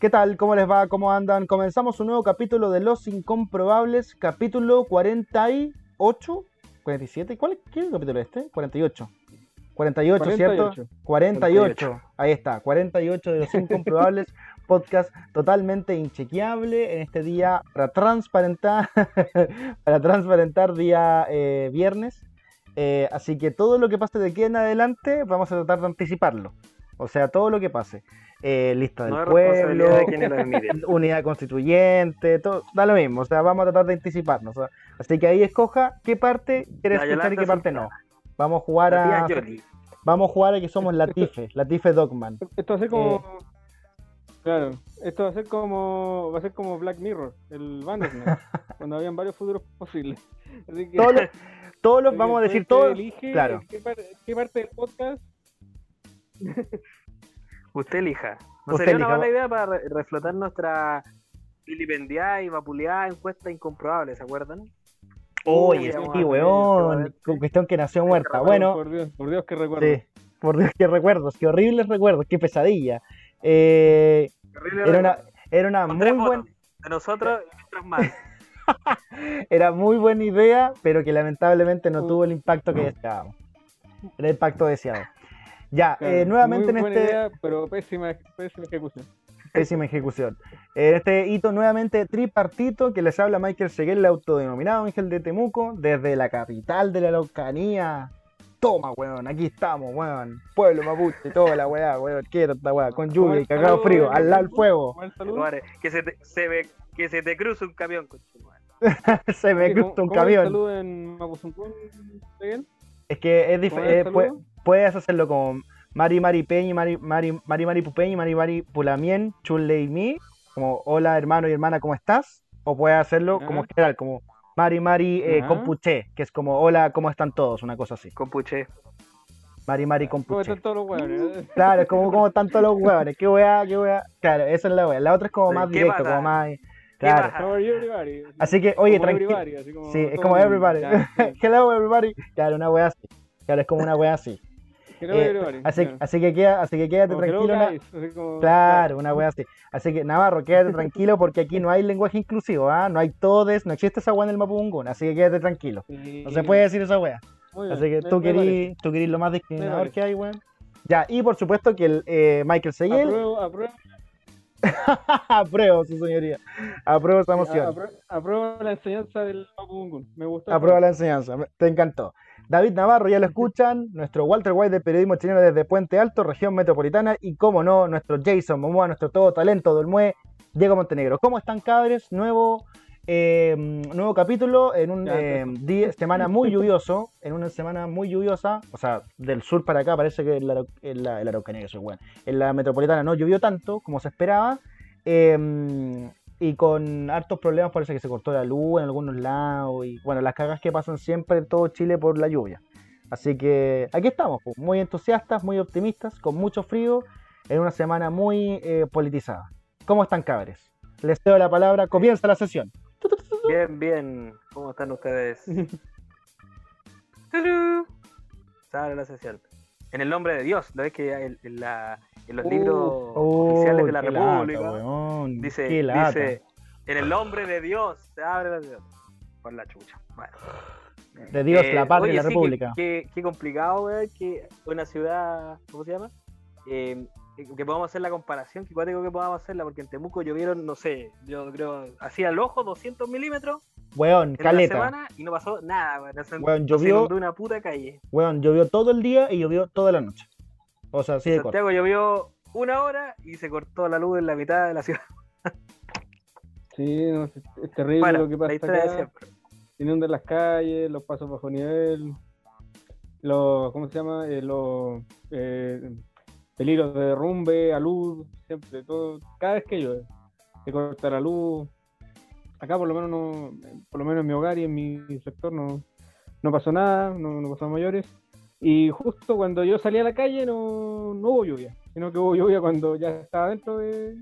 ¿Qué tal? ¿Cómo les va? ¿Cómo andan? Comenzamos un nuevo capítulo de Los Incomprobables, capítulo 48, 47. ¿Cuál es, ¿Qué es el capítulo este? 48. 48, 48. ¿cierto? 48. Ahí está, 48 de Los Incomprobables, podcast totalmente inchequeable en este día para transparentar, para transparentar día eh, viernes. Eh, así que todo lo que pase de aquí en adelante vamos a tratar de anticiparlo. O sea, todo lo que pase. Eh, lista del No pueblo, de unidad constituyente, todo, da lo mismo, o sea, vamos a tratar de anticiparnos. o sea, así que ahí escoja qué parte quiere La escuchar y qué parte no. Vamos a jugar a vamos a jugar a que somos Latife, Latife Dogman. Esto va a ser como. Eh. Claro, esto va a ser como. Va a ser como Black Mirror, el Bandersnatch, cuando habían varios futuros posibles. Así que. Todos los, todos los vamos a que decir todos. Elige claro. qué, par- qué parte del podcast. Usted elija. ¿No Usted sería una elija. mala idea para re- reflotar nuestra vilipendiada y vapuleada encuesta incomprobable, ¿se acuerdan? Oye, Uy, vamos sí, weón, con cuestión que nació muerta. Bueno, Por Dios, por Dios que recuerdo. sí, por Dios, qué recuerdos, qué horribles recuerdos, qué pesadilla. Eh, era una, era una muy buena, De nosotros y nuestras madres. era muy buena idea, pero que lamentablemente no Uh. tuvo el impacto que deseábamos. El impacto deseado. Ya, Claro, eh, nuevamente muy en buena este idea, pero pésima, pésima ejecución. pésima ejecución. En este hito nuevamente tripartito que les habla Michael Seguel, el autodenominado Ángel de Temuco, desde la capital de la Araucanía. Toma, weón, aquí estamos, weón. Pueblo mapuche, toda la weá, weón. Quiero esta weá, con lluvia y cagado frío, al lado del fuego. Buen saludo. Lugares, Que se te, se ve, que se te cruza un camión. Se me cruza ¿cómo- un cómo camión. saludo en Mapuzungún? Es que es ¿Cómo diferente. Puedes hacerlo como Mari Mari Peñi, Mari Mari Mari, Mari Pupeñi, Mari Mari Pulamien, Chule y mi, como hola hermano y hermana, ¿cómo estás? O puedes hacerlo Ya. como general, como Mari Mari eh. Compuche, que es como hola, ¿cómo están todos? Una cosa así. Compuche. Mari Mari ¿Cómo Compuche. están todos los hueones? Claro, es como, como están todos los huevones. ¿Qué weá? ¿Qué weá? Claro, esa es la weá. La otra es como más ¿Qué directo, pasa? como más. ¿Qué Claro. everybody? Así que, oye, tranquilo. Sí, es como everybody. Hello everybody. Claro, una weá así. Claro, es como una weá así. Eh, así, así que queda, así que quédate Como, tranquilo. Como- Claro, una wea así. Así que Navarro, quédate tranquilo porque aquí no hay lenguaje inclusivo, ¿ah? No hay todes, no existe esa wea en el Mapudungún, así que quédate tranquilo. Sí. No se puede decir esa wea. Bien, Así que me- tú querís, tú querís lo más discriminador que hay, weón. Ya, y por supuesto que el eh, Michael Seguel Apruebo, apruebo, apruebo, su señoría. Apruebo esa moción. apruebo, apruebo la enseñanza del Mapudungun. Me gustó. Aprueba la enseñanza, te encantó. David Navarro, ya lo escuchan, nuestro Walter White de periodismo chileno desde Puente Alto, región metropolitana, y como no, nuestro Jason Momoa, nuestro todo talento del MUE, Diego Montenegro. ¿Cómo están, cabres? Nuevo, eh, nuevo capítulo en un Ya, eh, perfecto. día, semana muy lluvioso, en una semana muy lluviosa, o sea, del sur para acá, parece que en la, en la, en la Araucanía, que soy bueno, en la metropolitana no llovió tanto como se esperaba, eh, y con hartos problemas, parece que se cortó la luz en algunos lados, y bueno, las cagas que pasan siempre en todo Chile por la lluvia. Así que aquí estamos, pues, muy entusiastas, muy optimistas, con mucho frío, en una semana muy eh, politizada. ¿Cómo están, cabres? Les cedo la palabra, comienza la sesión. Bien, bien. ¿Cómo están ustedes? ¡Turú! Sale la sesión. En el nombre de Dios, ¿lo ves que en, en la- en los Uh, libros oficiales de la Oh, qué lata, República? weón, dice, dice, en el nombre de Dios se abre la sesión. Por la chucha. Bueno. De Dios, Eh, la patria y la sí, república. Qué complicado, weón, que una ciudad, ¿cómo se llama? Eh, que podamos hacer la comparación, que cuático que podamos hacerla, porque en Temuco llovieron, no sé, yo creo, hacía el ojo 200 milímetros Weón, en caleta. una semana y no pasó nada, weón. Se, Weón, se llovió- inundó una puta calle. Weón, llovió todo el día y llovió toda la noche. O sea, así de corto. Santiago llovió una hora y se cortó la luz en la mitad de la ciudad. Sí, no, es, es terrible Bueno, lo que la pasa historia de acá. siempre. Inundan las calles, los pasos bajo nivel, los, ¿cómo se llama? Eh, los eh, peligros de derrumbe, a luz, siempre, todo, cada vez que llueve, se corta la luz. Acá por lo menos no, por lo menos en mi hogar y en mi sector no, no pasó nada, no, no pasó mayores. Y justo cuando yo salí a la calle no, no hubo lluvia, sino que hubo lluvia cuando ya estaba dentro de,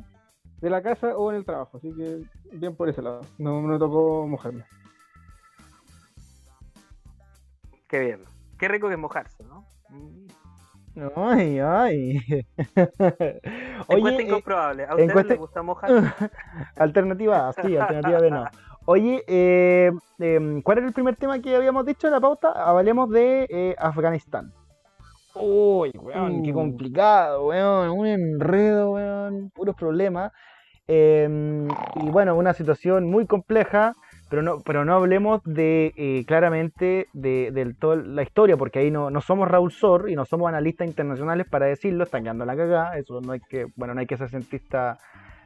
de la casa o en el trabajo. Así que bien por ese lado, no me tocó mojarme. Qué bien. Qué rico que mojarse, ¿no? Ay, ay. Encuesta eh, incomprobable. ¿A ustedes encuesta- les gusta mojar? alternativa sí, alternativa B no. Oye, eh, em, ¿cuál era el primer tema que habíamos dicho en la pauta? Hablemos de eh, Afganistán. Uy, weón, qué Uh. complicado, weón, un enredo, weón, puros problemas. Em, y bueno, una situación muy compleja, pero no, pero no hablemos de eh, claramente de, del todo la historia, porque ahí no, no somos Raúl Sor y no somos analistas internacionales para decirlo, están quedando la cagada, eso no hay que, bueno, no hay que ser cientista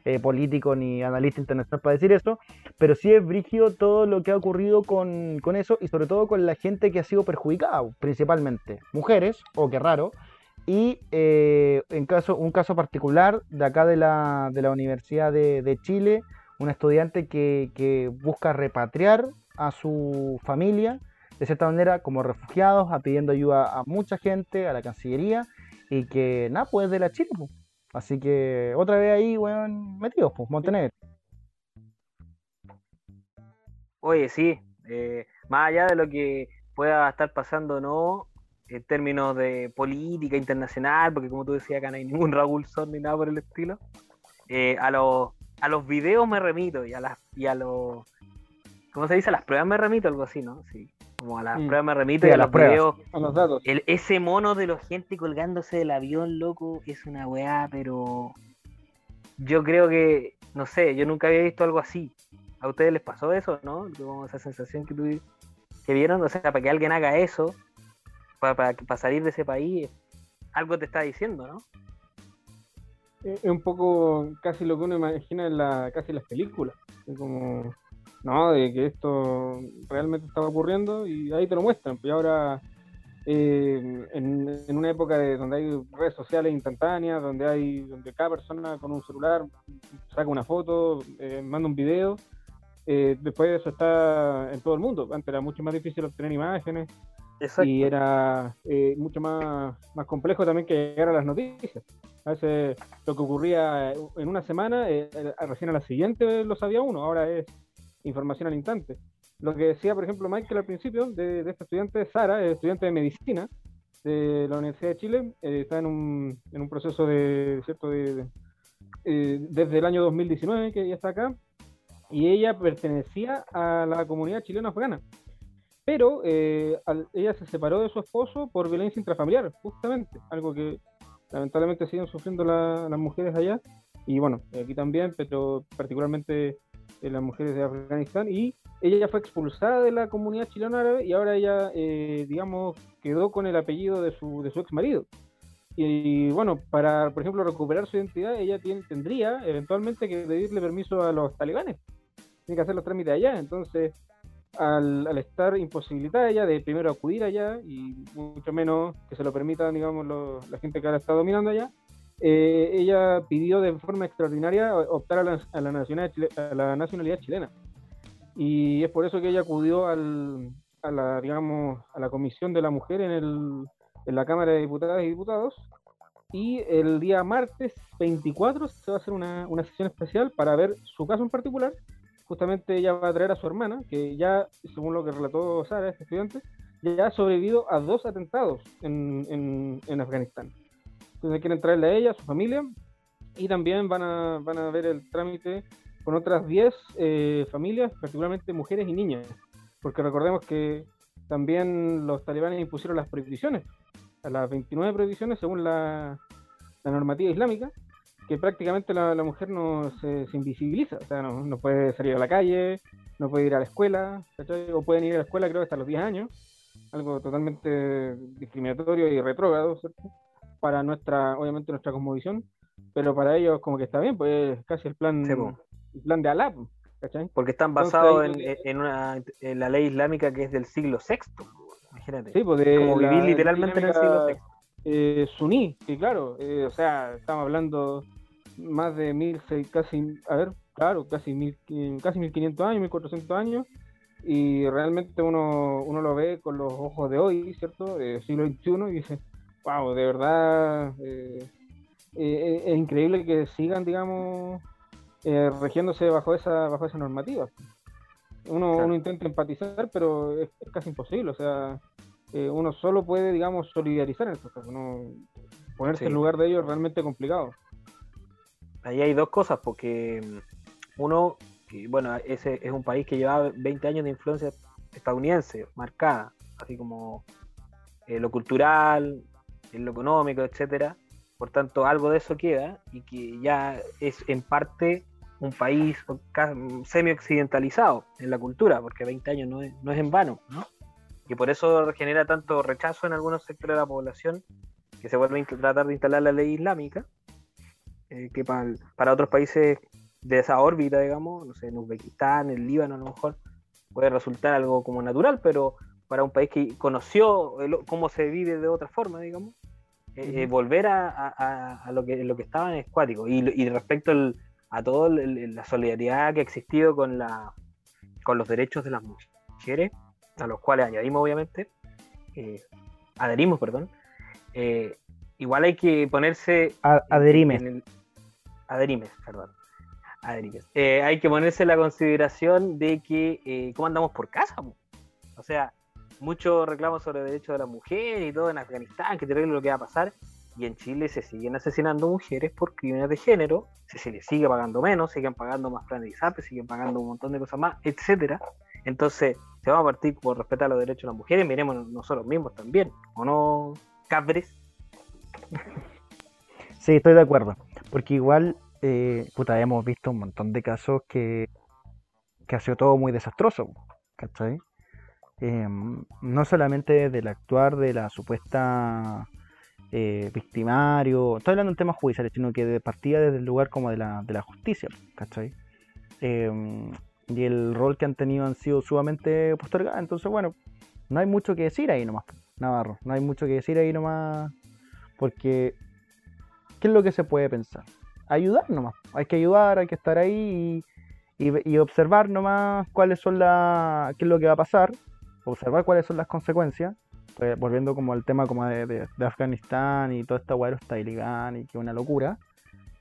eh, político ni analista internacional para decir eso, pero sí es brígido todo lo que ha ocurrido con, con eso y sobre todo con la gente que ha sido perjudicada, principalmente mujeres, o qué raro, y eh, en caso, un caso particular de acá de la, de la Universidad de, de Chile, un estudiante que, busca repatriar a su familia, de cierta manera, como refugiados, pidiendo ayuda a mucha gente, a la Cancillería, y que nada, pues de la Chile, pues. Así que otra vez ahí, weón, metidos, pues, Montenegro. Oye, sí, eh, más allá de lo que pueda estar pasando no, en términos de política internacional, porque como tú decías, acá no hay ningún Raúl ni nada por el estilo, eh, a, los, a los videos me remito y a, las, y a los... ¿Cómo se dice? A las pruebas me remito, algo así, ¿no? Sí, como a las Mm. pruebas me remito Sí, y a los pruebas. videos. A los datos. El, ese mono de los gente colgándose del avión, loco, es una weá, pero yo creo que, no sé, yo nunca había visto algo así. ¿A ustedes les pasó eso, no? Como esa sensación que, tuvi- que vieron, o sea, para que alguien haga eso, para, para, para salir de ese país, algo te está diciendo, ¿no? Es un poco casi lo que uno imagina en la, casi las películas. Es como, no, de que esto realmente estaba ocurriendo y ahí te lo muestran. Y ahora, eh, en, una época de, donde hay redes sociales instantáneas, donde hay donde cada persona con un celular saca una foto, eh, manda un video, eh, después eso está en todo el mundo. Antes era mucho más difícil obtener imágenes Exacto. y era eh, mucho más, más complejo también que llegar a las noticias. A veces lo que ocurría en una semana, eh, eh, recién a la siguiente lo sabía uno, ahora es información al instante. Lo que decía, por ejemplo, Michael al principio de, de esta estudiante, Sara, es estudiante de medicina de la Universidad de Chile, eh, está en un, en un proceso de, ¿cierto? De, de- eh, desde el año 2019 que ella está acá, y ella pertenecía a la comunidad chilena afgana pero eh, al- ella se separó de su esposo por violencia intrafamiliar, justamente, algo que lamentablemente siguen sufriendo la- las mujeres allá, y bueno, aquí también, pero particularmente eh, las mujeres de Afganistán, y ella ya fue expulsada de la comunidad chilena árabe y ahora ella, eh, digamos, quedó con el apellido de su, de su ex marido. Y, bueno, para, por ejemplo, recuperar su identidad, ella tiene- tendría eventualmente que pedirle permiso a los talibanes. Tiene que hacer los trámites allá. Entonces, al, al estar imposibilitada ella de primero acudir allá y mucho menos que se lo permita, digamos, lo- la gente que ahora está dominando allá, eh, ella pidió de forma extraordinaria optar a la, a la nacionalidad, a la nacionalidad chilena. Y es por eso que ella acudió al, a la, digamos, a la comisión de la mujer en, el, en la Cámara de Diputadas y Diputados. Y el día martes 24 se va a hacer una, una sesión especial para ver su caso en particular justamente ella va a traer a su hermana, que ya, según lo que relató Sara, este estudiante, ya ha sobrevivido a dos atentados en, en, en Afganistán. Entonces quieren traerle a ella, a su familia, y también van a, van a ver el trámite con otras 10 eh, familias, particularmente mujeres y niñas, porque recordemos que también los talibanes impusieron las prohibiciones, las 29 prohibiciones según la, la normativa islámica, que prácticamente la, la mujer no se, se invisibiliza, o sea, no, no puede salir a la calle, no puede ir a la escuela, ¿cachai? o pueden ir a la escuela creo hasta los 10 años, algo totalmente discriminatorio y retrógrado, ¿cierto? Para nuestra, obviamente nuestra cosmovisión, pero para ellos como que está bien, pues es casi el plan, Sí, el plan de Alá, ¿cachai? Porque están basados en, que- en una, en la ley islámica que es del siglo VI. Imagínate. Sí, pues de como la vivir literalmente en el siglo VI. eh, suní, que claro, eh, o sea, estamos hablando más de mil, casi, a ver, claro, casi mil, casi 1500 años, 1400 años, y realmente uno, uno lo ve con los ojos de hoy, ¿cierto? Eh, siglo XXI, y dice, wow, de verdad, eh, eh, es increíble que sigan, digamos, eh, regiéndose bajo esa, bajo esa normativa. Uno, Claro. uno intenta empatizar, pero es, es casi imposible, o sea, eh, uno solo puede, digamos, solidarizar en estos casos. ¿no? Ponerse Sí. en lugar de ellos es realmente complicado. Ahí hay dos cosas, porque mm, uno, bueno, ese es un país que lleva 20 años de influencia estadounidense, marcada, así como eh, lo cultural, en lo económico, etcétera. Por tanto, algo de eso queda y que ya es en parte un país semi-occidentalizado en la cultura, porque 20 años no es, no es en vano, ¿no? Y por eso genera tanto rechazo en algunos sectores de la población que se vuelve a tratar de instalar la ley islámica, eh, que para, para otros países de esa órbita, digamos, no sé, en Uzbekistán, en Líbano a lo mejor, puede resultar algo como natural, pero para un país que conoció el- cómo se vive de otra forma, digamos, eh, eh, volver a, a- a- a lo que lo que estaba en escuático. Y, y respecto al- a toda la solidaridad que ha existido con, la, con los derechos de las mujeres, a los cuales añadimos, obviamente, eh, adherimos, perdón, eh, igual hay que ponerse A- adherime. en el- adherimes, perdón. Adherimes. Eh, hay que ponerse la consideración de que eh, cómo andamos por casa. O sea, muchos reclamos sobre derechos de la mujer y todo en Afganistán, que terrible lo que va a pasar. Y en Chile se siguen asesinando mujeres por crímenes de género, se, se les sigue pagando menos, siguen pagando más planes de ISAPRE, siguen pagando un montón de cosas más, etcétera. Entonces, se va a partir por respetar los derechos de las mujeres, miremos nosotros mismos también, ¿o no, cabres? Sí, estoy de acuerdo. Porque igual, eh, puta, hemos visto un montón de casos que, que ha sido todo muy desastroso, ¿cachai? Em, no solamente del actuar de la supuesta eh, victimario, estoy hablando en temas judiciales, sino que de partida desde el lugar como de la, de la justicia, ¿cachai? Em, y el rol que han tenido han sido sumamente postergados, entonces bueno, no hay mucho que decir ahí nomás, Navarro, no hay mucho que decir ahí nomás, porque ¿qué es lo que se puede pensar? Ayudar nomás. Hay que ayudar, hay que estar ahí y, y- y observar nomás cuáles son las. qué es lo que va a pasar. Observar cuáles son las consecuencias. Pues, volviendo como al tema como de, de- Afganistán y todo esta de los y que una locura.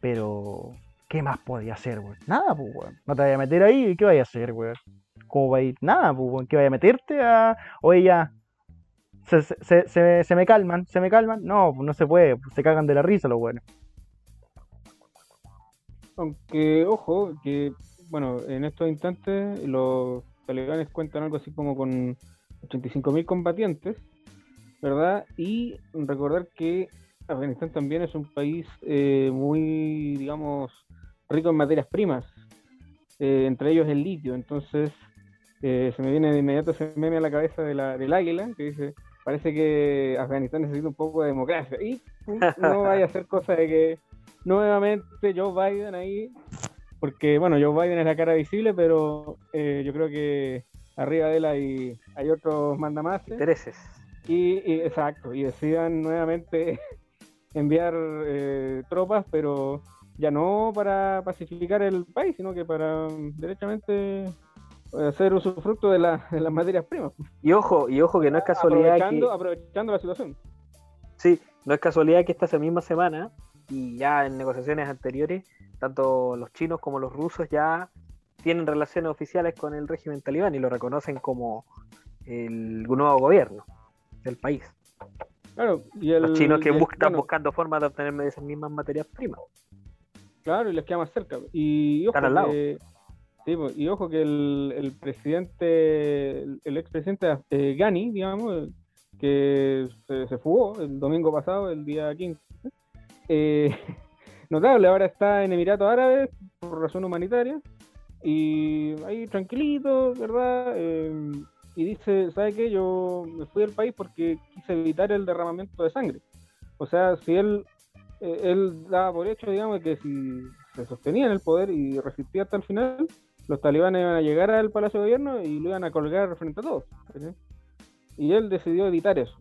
Pero, ¿qué más podía hacer, weón? Nada, pues, weón. No te vayas a meter ahí, ¿qué vaya a hacer, weón? ¿Cómo va a ir? Nada, pues. ¿Qué vaya a meterte a. Oye, ya, se, se, se- se- me calman, se me calman. No, pues no se puede, pues se cagan de la risa los buenos. Aunque, ojo, que, bueno, en estos instantes los talibanes cuentan algo así como con 85.000 combatientes, ¿verdad? Y recordar que Afganistán también es un país eh, muy, digamos, rico en materias primas, eh, entre ellos el litio. Entonces, eh, se me viene de inmediato ese meme a la cabeza de la, del águila que dice: Parece que Afganistán necesita un poco de democracia. Y no vaya a ser cosa de que nuevamente Joe Biden ahí, porque bueno, Joe Biden es la cara visible, pero eh, yo creo que arriba de él hay, hay otros mandamases. Intereses. Y, y- exacto, y decidan nuevamente enviar eh, tropas, pero ya no para pacificar el país, sino que para mm, derechamente hacer usufructo de, la- de las materias primas, Y ojo, y ojo que no es casualidad que... aprovechando, aprovechando la situación. Sí, no es casualidad que esta misma semana y ya en negociaciones anteriores, tanto los chinos como los rusos ya tienen relaciones oficiales con el régimen talibán y lo reconocen como el nuevo gobierno del país. Claro, y el, los chinos que el- buscan, están bueno, buscando formas de obtener esas mismas materias primas. Claro, y les queda más cerca. Y, ojo Están al lado. que, sí, pues, y ojo que el, el presidente, el, el expresidente eh, Ghani, digamos, que se, se fugó el domingo pasado, el día 15, eh, notable, ahora está en Emiratos Árabes por razón humanitaria y ahí tranquilito, ¿verdad? Eh, y dice, ¿sabe qué? Yo me fui del país porque quise evitar el derramamiento de sangre. O sea, si él eh, él daba por hecho, digamos, que si se sostenía en el poder y resistía hasta el final, los talibanes iban a llegar al Palacio de Gobierno y lo iban a colgar frente a todos. Y él decidió evitar eso.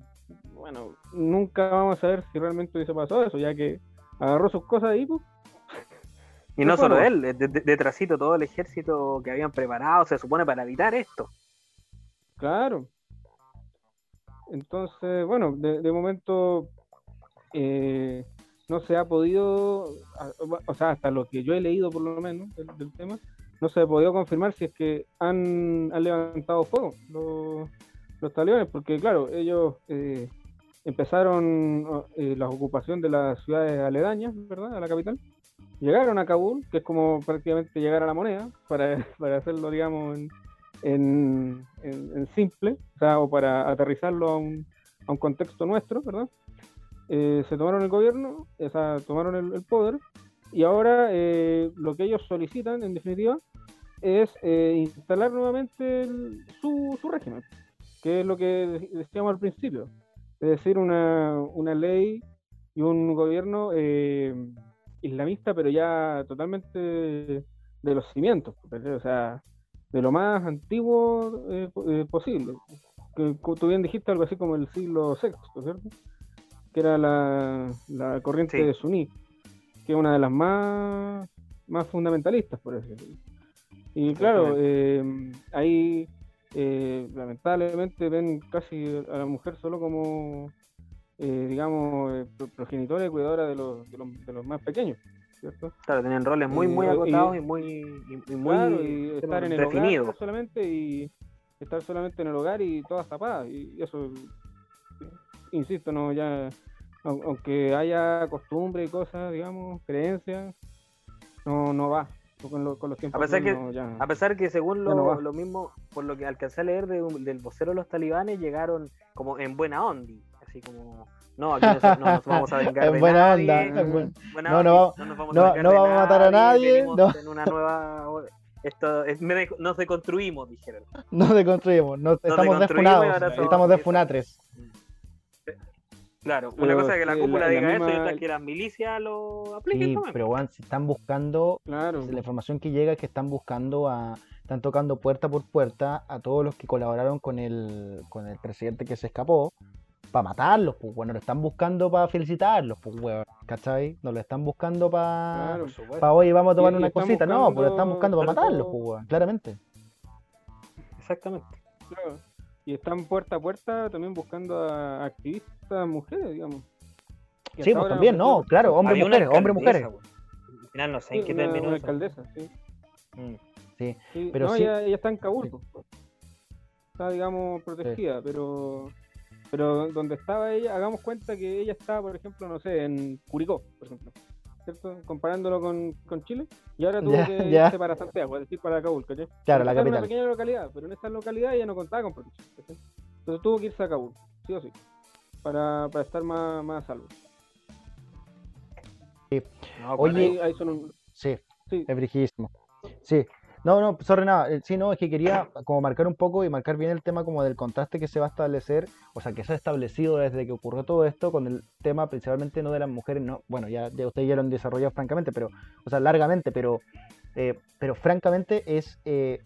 Bueno, nunca vamos a ver si realmente hubiese pasado eso, ya que agarró sus cosas ahí, pues, Y no solo él, de- de- detrásito todo el ejército que habían preparado, se supone para evitar esto. Claro. Entonces, bueno, de, de momento eh, no se ha podido, o sea, hasta lo que yo he leído por lo menos del, del tema, no se ha podido confirmar si es que han, han levantado fuego los, los talibanes, porque claro, ellos eh, empezaron eh, la ocupación de las ciudades aledañas, ¿verdad? A la capital. Llegaron a Kabul, que es como prácticamente llegar a la moneda, para, para hacerlo, digamos, en, en, simple, o, sea, o para aterrizarlo a un, a un contexto nuestro, ¿verdad? Eh, se tomaron el gobierno, o sea, tomaron el, poder, y ahora lo que ellos solicitan, en definitiva, es eh, instalar nuevamente su, su régimen, que es lo que decíamos al principio, es decir, una, una ley y un gobierno islamista, pero ya totalmente de los cimientos, o sea, de lo más antiguo eh, eh, posible. Que, tú bien dijiste algo así como el siglo VI, ¿cierto? Que era la, la corriente de Suní, que es una de las más, más fundamentalistas, por decirlo. Y claro, eh, ahí lamentablemente ven casi a la mujer solo como, digamos, progenitora y cuidadora de los, de los, de los más pequeños. Claro, tienen roles muy, muy acotados y, muy, y, muy estar en el definidos. solamente y estar solamente en el hogar y todas tapadas. Y eso, insisto, no ya aunque haya costumbre y cosas, digamos, creencias, no, no va. Con, los tiempos a pesar, que, a pesar que según lo, lo, mismo, por lo que alcancé a leer del vocero de los talibanes, llegaron como en buena onda, así como no, aquí no, no nos vamos a vengar en buena onda. no, no, no, nos vamos, no, a, no vamos a matar a nadie. No. En una nueva... Esto es, nos deconstruimos, dijeron. Nos deconstruimos, nos, estamos defunados. Estamos defunatres. Claro, una cosa es que la cúpula diga eso y otra que las milicias lo apliquen sí, Pero bueno, si están buscando, claro. la información que llega es que están buscando a, están tocando puerta por puerta a todos los que colaboraron con el, con el presidente que se escapó para matarlos, pues, bueno, lo están buscando para felicitarlos, pues, weón, ¿cachai? No lo están buscando para, claro, para hoy vamos a tomar una cosita, no, pues lo están buscando para matarlos, pues, weón, claramente. Exactamente. Claro. Y están puerta a puerta también buscando a activistas mujeres, digamos. sí, pues también, no, claro, hombres y mujeres, hombres mujeres. Al final no sé en qué terminó. Una alcaldesa, sí. Mm. Sí, pero no, sí. Ella, ella, está en Kabul. Pues. Está, digamos, protegida, pero pero donde estaba ella, hagamos cuenta que ella estaba, por ejemplo, no sé, en Curicó, por ejemplo, ¿cierto? Comparándolo con, con Chile, y ahora tuvo que irse para Santiago, es decir, para Kabul, ¿cachai? Claro, la capital. En una pequeña localidad, pero en esa localidad ella no contaba con protección, Entonces tuvo que irse a Kabul, sí o sí, para, para estar más, más a salvo. Sí. Oye, ahí, son un... sí, sí, es brijísimo. Sí, no, no, sorry, nada. Eh, sí, no, es que quería como marcar un poco y marcar bien el tema como del contraste que se va a establecer, o sea, que se ha establecido desde que ocurrió todo esto con el tema principalmente no de las mujeres, no, bueno, ya, ya ustedes ya lo han desarrollado francamente, pero, o sea, largamente, pero, eh, pero francamente es eh,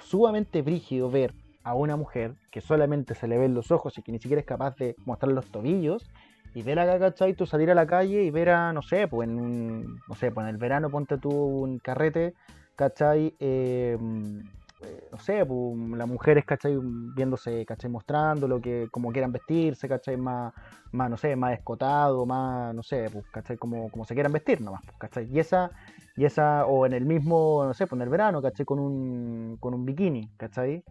sumamente brígido ver a una mujer que solamente se le ven los ojos y que ni siquiera es capaz de mostrar los tobillos y ver acá, ¿cachai? Tú salir a la calle y ver a, no sé, pues en un, no sé, pues en el verano ponte tú un carrete ¿cachai? Em, eh, no sé, pues, las mujeres, ¿cachai? Viéndose, ¿cachai? Mostrando lo que, como quieran vestirse, ¿cachai? Más, más no sé, más escotado, más, no sé, pues, ¿cachai? Como, como se quieran vestir nomás, pues, ¿cachai? Y esa, y esa, o en el mismo, no sé, pues en el verano, ¿cachai? Con un, con un bikini, ¿cachai?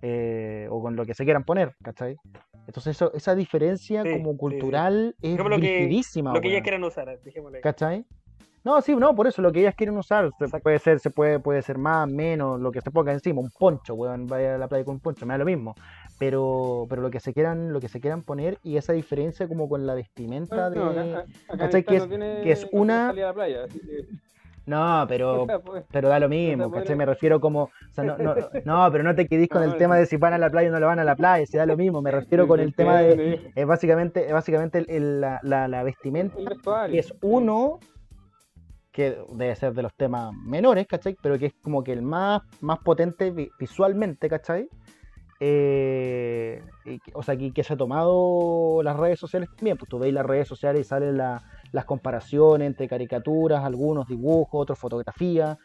Eh, o con lo que se quieran poner, ¿cachai? Entonces eso, esa diferencia como cultural es lo que, lo que ellas quieran usar, ¿cachai? No, sí, no, por eso lo que ellas quieren usar puede ser, se puede, puede ser más, menos, lo que se ponga encima, un poncho, weón, vaya a la playa con un poncho, me da lo mismo. Pero, pero lo que se quieran, lo que se quieran poner y esa diferencia como con la vestimenta de. ¿cachai? Que, es, que es una. No, pero, pues, pero da lo mismo, ¿cachai? Me refiero como, o sea, no, no, no, pero no te quedís con el tema de si van a la playa o no lo van a la playa, si da lo mismo, me refiero con el tema de, es básicamente, es básicamente el, la, la, la, vestimenta, que es uno que debe ser de los temas menores, ¿cachai? Pero que es como que el más, más potente visualmente, ¿cachai? Eh, o sea, que, se ha tomado las redes sociales también, pues tú veis las redes sociales y salen las comparaciones entre caricaturas, algunos dibujos, otros fotografías,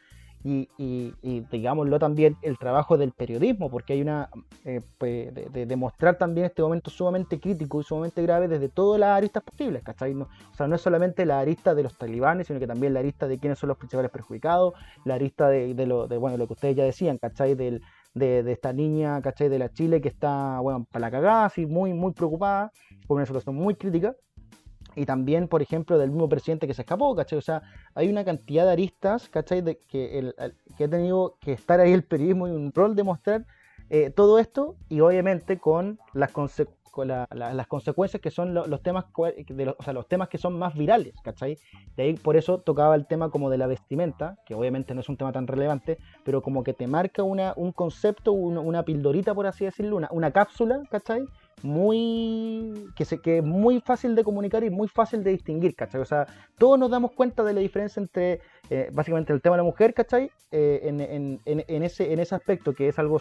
y, y, digámoslo también el trabajo del periodismo, porque hay una eh, pues, de, demostrar también este momento sumamente crítico y sumamente grave desde todas las aristas posibles, ¿cachai? o sea, no es solamente la arista de los talibanes, sino que también la arista de quiénes son los principales perjudicados, la arista de, lo, de bueno, lo que ustedes ya decían, ¿cachai? Del, de, de esta niña, ¿cachai? De la Chile que está, bueno, para la cagada, así muy, muy preocupada por una situación muy crítica. Y también, por ejemplo, del mismo presidente que se escapó, ¿cachai? O sea, hay una cantidad de aristas, ¿cachai? De que, el, el- que ha tenido que estar ahí el periodismo y un rol de mostrar eh, todo esto y obviamente con las, conse- con la- la- las consecuencias que son lo- los temas de los, o sea, los temas que son más virales, ¿cachai? De ahí por eso tocaba el tema como de la vestimenta, que obviamente no es un tema tan relevante, pero como que te marca una, un concepto, una, una pildorita, por así decirlo, una, una cápsula, ¿cachai? Muy. Que, se, que es muy fácil de comunicar y muy fácil de distinguir, ¿cachai? O sea, todos nos damos cuenta de la diferencia entre, eh, básicamente, el tema de la mujer, ¿cachai? Eh, en, en- en- ese, en ese aspecto que es algo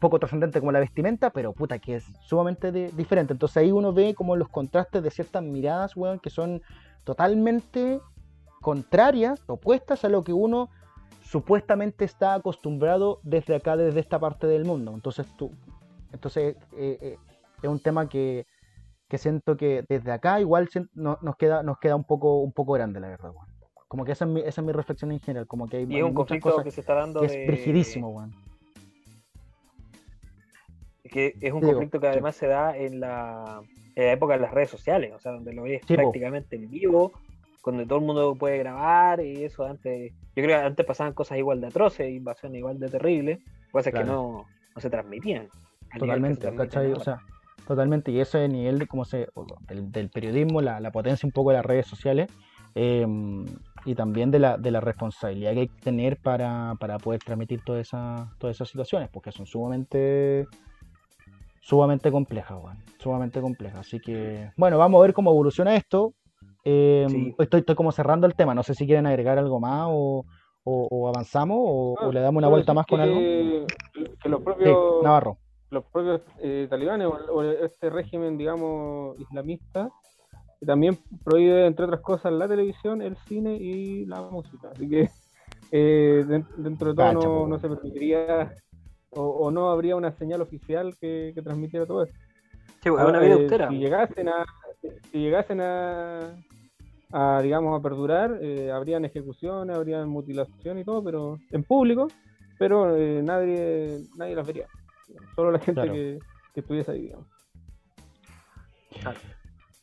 poco trascendente como la vestimenta, pero puta que es sumamente diferente. Entonces ahí uno ve como los contrastes de ciertas miradas, weón, que son totalmente contrarias, opuestas a lo que uno supuestamente está acostumbrado desde acá, desde esta parte del mundo. Entonces tú, entonces eh, eh, es un tema que, que siento que desde acá igual no- nos queda, nos queda un poco, un poco grande, la verdad, weón. Como que esa es mi, esa es mi reflexión en general, como que hay, Y hay es un muchas conflicto cosas que se está dando que de- es rigidísimo, weón. que es un Digo, conflicto que sí. además se da en la, en la época de las redes sociales, o sea, donde lo ves Sí, po. prácticamente en vivo, donde todo el mundo puede grabar y eso antes, yo creo que antes pasaban cosas igual de atroces, invasiones igual de terribles, cosas que Claro. no, no se transmitían. Totalmente, ¿cachai? O sea, totalmente. Y ese nivel de cómo se, del, del periodismo, la, la potencia un poco de las redes sociales eh, y también de la, de la responsabilidad que hay que tener para, para poder transmitir todas esas, todas esas situaciones, porque son sumamente sumamente complejas. Sumamente complejas. Así que, bueno, vamos a ver cómo evoluciona esto. Eh, Sí. estoy, estoy como cerrando el tema. No sé si quieren agregar algo más o, o- o avanzamos o, o le damos una vuelta más con algo. que, los Sí, propios Navarro. Los propios eh, talibanes o, o este régimen, digamos, islamista, que también prohíbe, entre otras cosas, la televisión, el cine y la música. Así que eh, den- dentro de todo Cacha, no, no se permitiría o, o no habría una señal oficial que, que transmitiera todo esto. Sí, pues, es una vida eh, austera. si llegasen a, si llegasen a, a, digamos, a perdurar, eh, habrían ejecuciones, habrían mutilación y todo, pero en público, pero eh, nadie, nadie las vería. Solo la gente Claro. que, que estuviese ahí, digamos.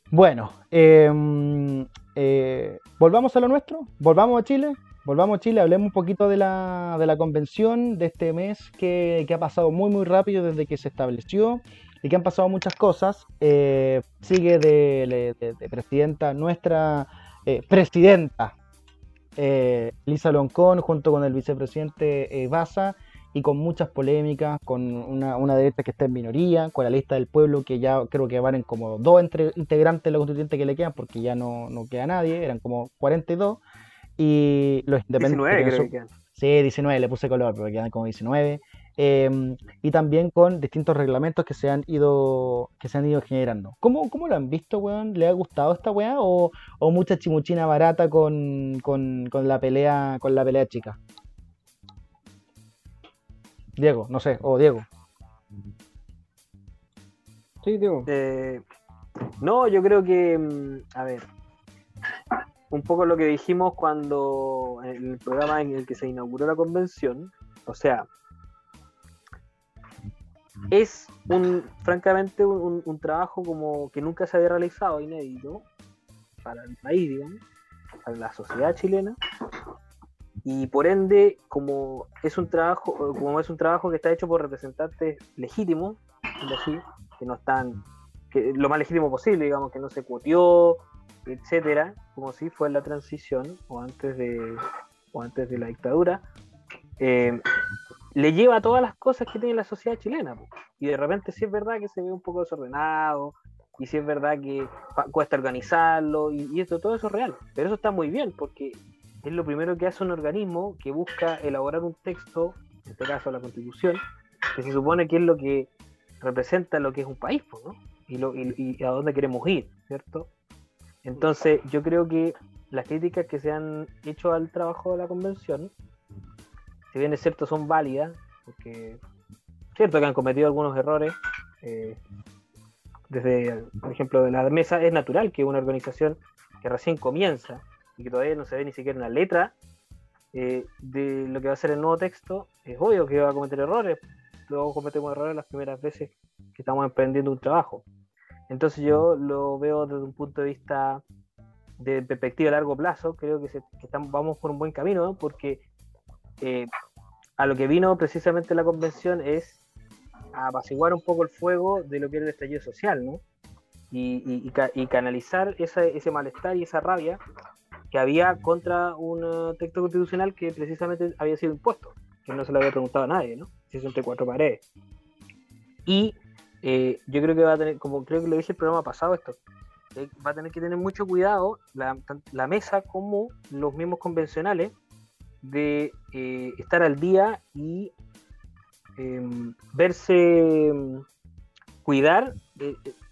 Bueno, eh, eh, volvamos a lo nuestro, volvamos a Chile, volvamos a Chile, hablemos un poquito de la, de la convención de este mes que, que ha pasado muy muy rápido desde que se estableció y que han pasado muchas cosas. Eh, sigue de, de- de presidenta nuestra eh, presidenta eh, Lisa Loncón junto con el vicepresidente eh, Baza y con muchas polémicas, con una, una derecha que está en minoría, con la lista del pueblo que ya creo que van en como dos entre, integrantes de la constituyente que le quedan porque ya no, no queda nadie, eran como 42 y los independientes 19 que creo que quedan. Sí, 19, le puse color, pero quedan como 19. Eh, y también con distintos reglamentos que se han ido, que se han ido generando. ¿Cómo, cómo lo han visto, weón? ¿Le ha gustado esta weá? ¿O, o mucha chimuchina barata con, con, con la pelea, con la pelea chica? Diego, no sé, o Diego. Sí, digo. Eh, no, yo creo que, mm, a ver, un poco lo que dijimos cuando en el programa en el que se inauguró la convención, o sea, es un, francamente, un, un trabajo como que nunca se había realizado, inédito, para el país, digamos, para la sociedad chilena, y por ende, como es un trabajo, como es un trabajo que está hecho por representantes legítimos, que no están que lo más legítimo posible, digamos, que no se cuoteó, etcétera, como si fue la transición o antes de, o antes de la dictadura, eh, le lleva todas las cosas que tiene la sociedad chilena. Y de repente sí es verdad que se ve un poco desordenado, y sí es verdad que cuesta organizarlo, y, y esto, todo eso es real. Pero eso está muy bien, porque es lo primero que hace un organismo que busca elaborar un texto, en este caso la constitución, que se supone que es lo que representa lo que es un país, ¿no? y, lo, y, y a dónde queremos ir, ¿cierto? Entonces, yo creo que las críticas que se han hecho al trabajo de la convención, si bien es cierto, son válidas, porque es cierto que han cometido algunos errores, eh, desde, por ejemplo, de la mesa, es natural que una organización que recién comienza y que todavía no se ve ni siquiera una letra eh, de lo que va a ser el nuevo texto, es obvio que va a cometer errores. Luego cometemos errores las primeras veces que estamos emprendiendo un trabajo. Entonces yo lo veo desde un punto de vista de perspectiva a largo plazo. Creo que, se- que estamos, vamos por un buen camino, ¿no? porque eh, a lo que vino precisamente la convención es a apaciguar un poco el fuego de lo que era el estallido social, ¿no? Y, y- y ca- y canalizar esa- ese malestar y esa rabia que había contra un eh, texto constitucional que precisamente había sido impuesto, que no se le había preguntado a nadie, ¿no? Si es entre cuatro paredes. Y eh, yo creo que va a tener, como creo que lo dije el programa pasado, esto, eh, va a tener que tener mucho cuidado la, la mesa como los mismos convencionales de estar al día y em, verse em, cuidar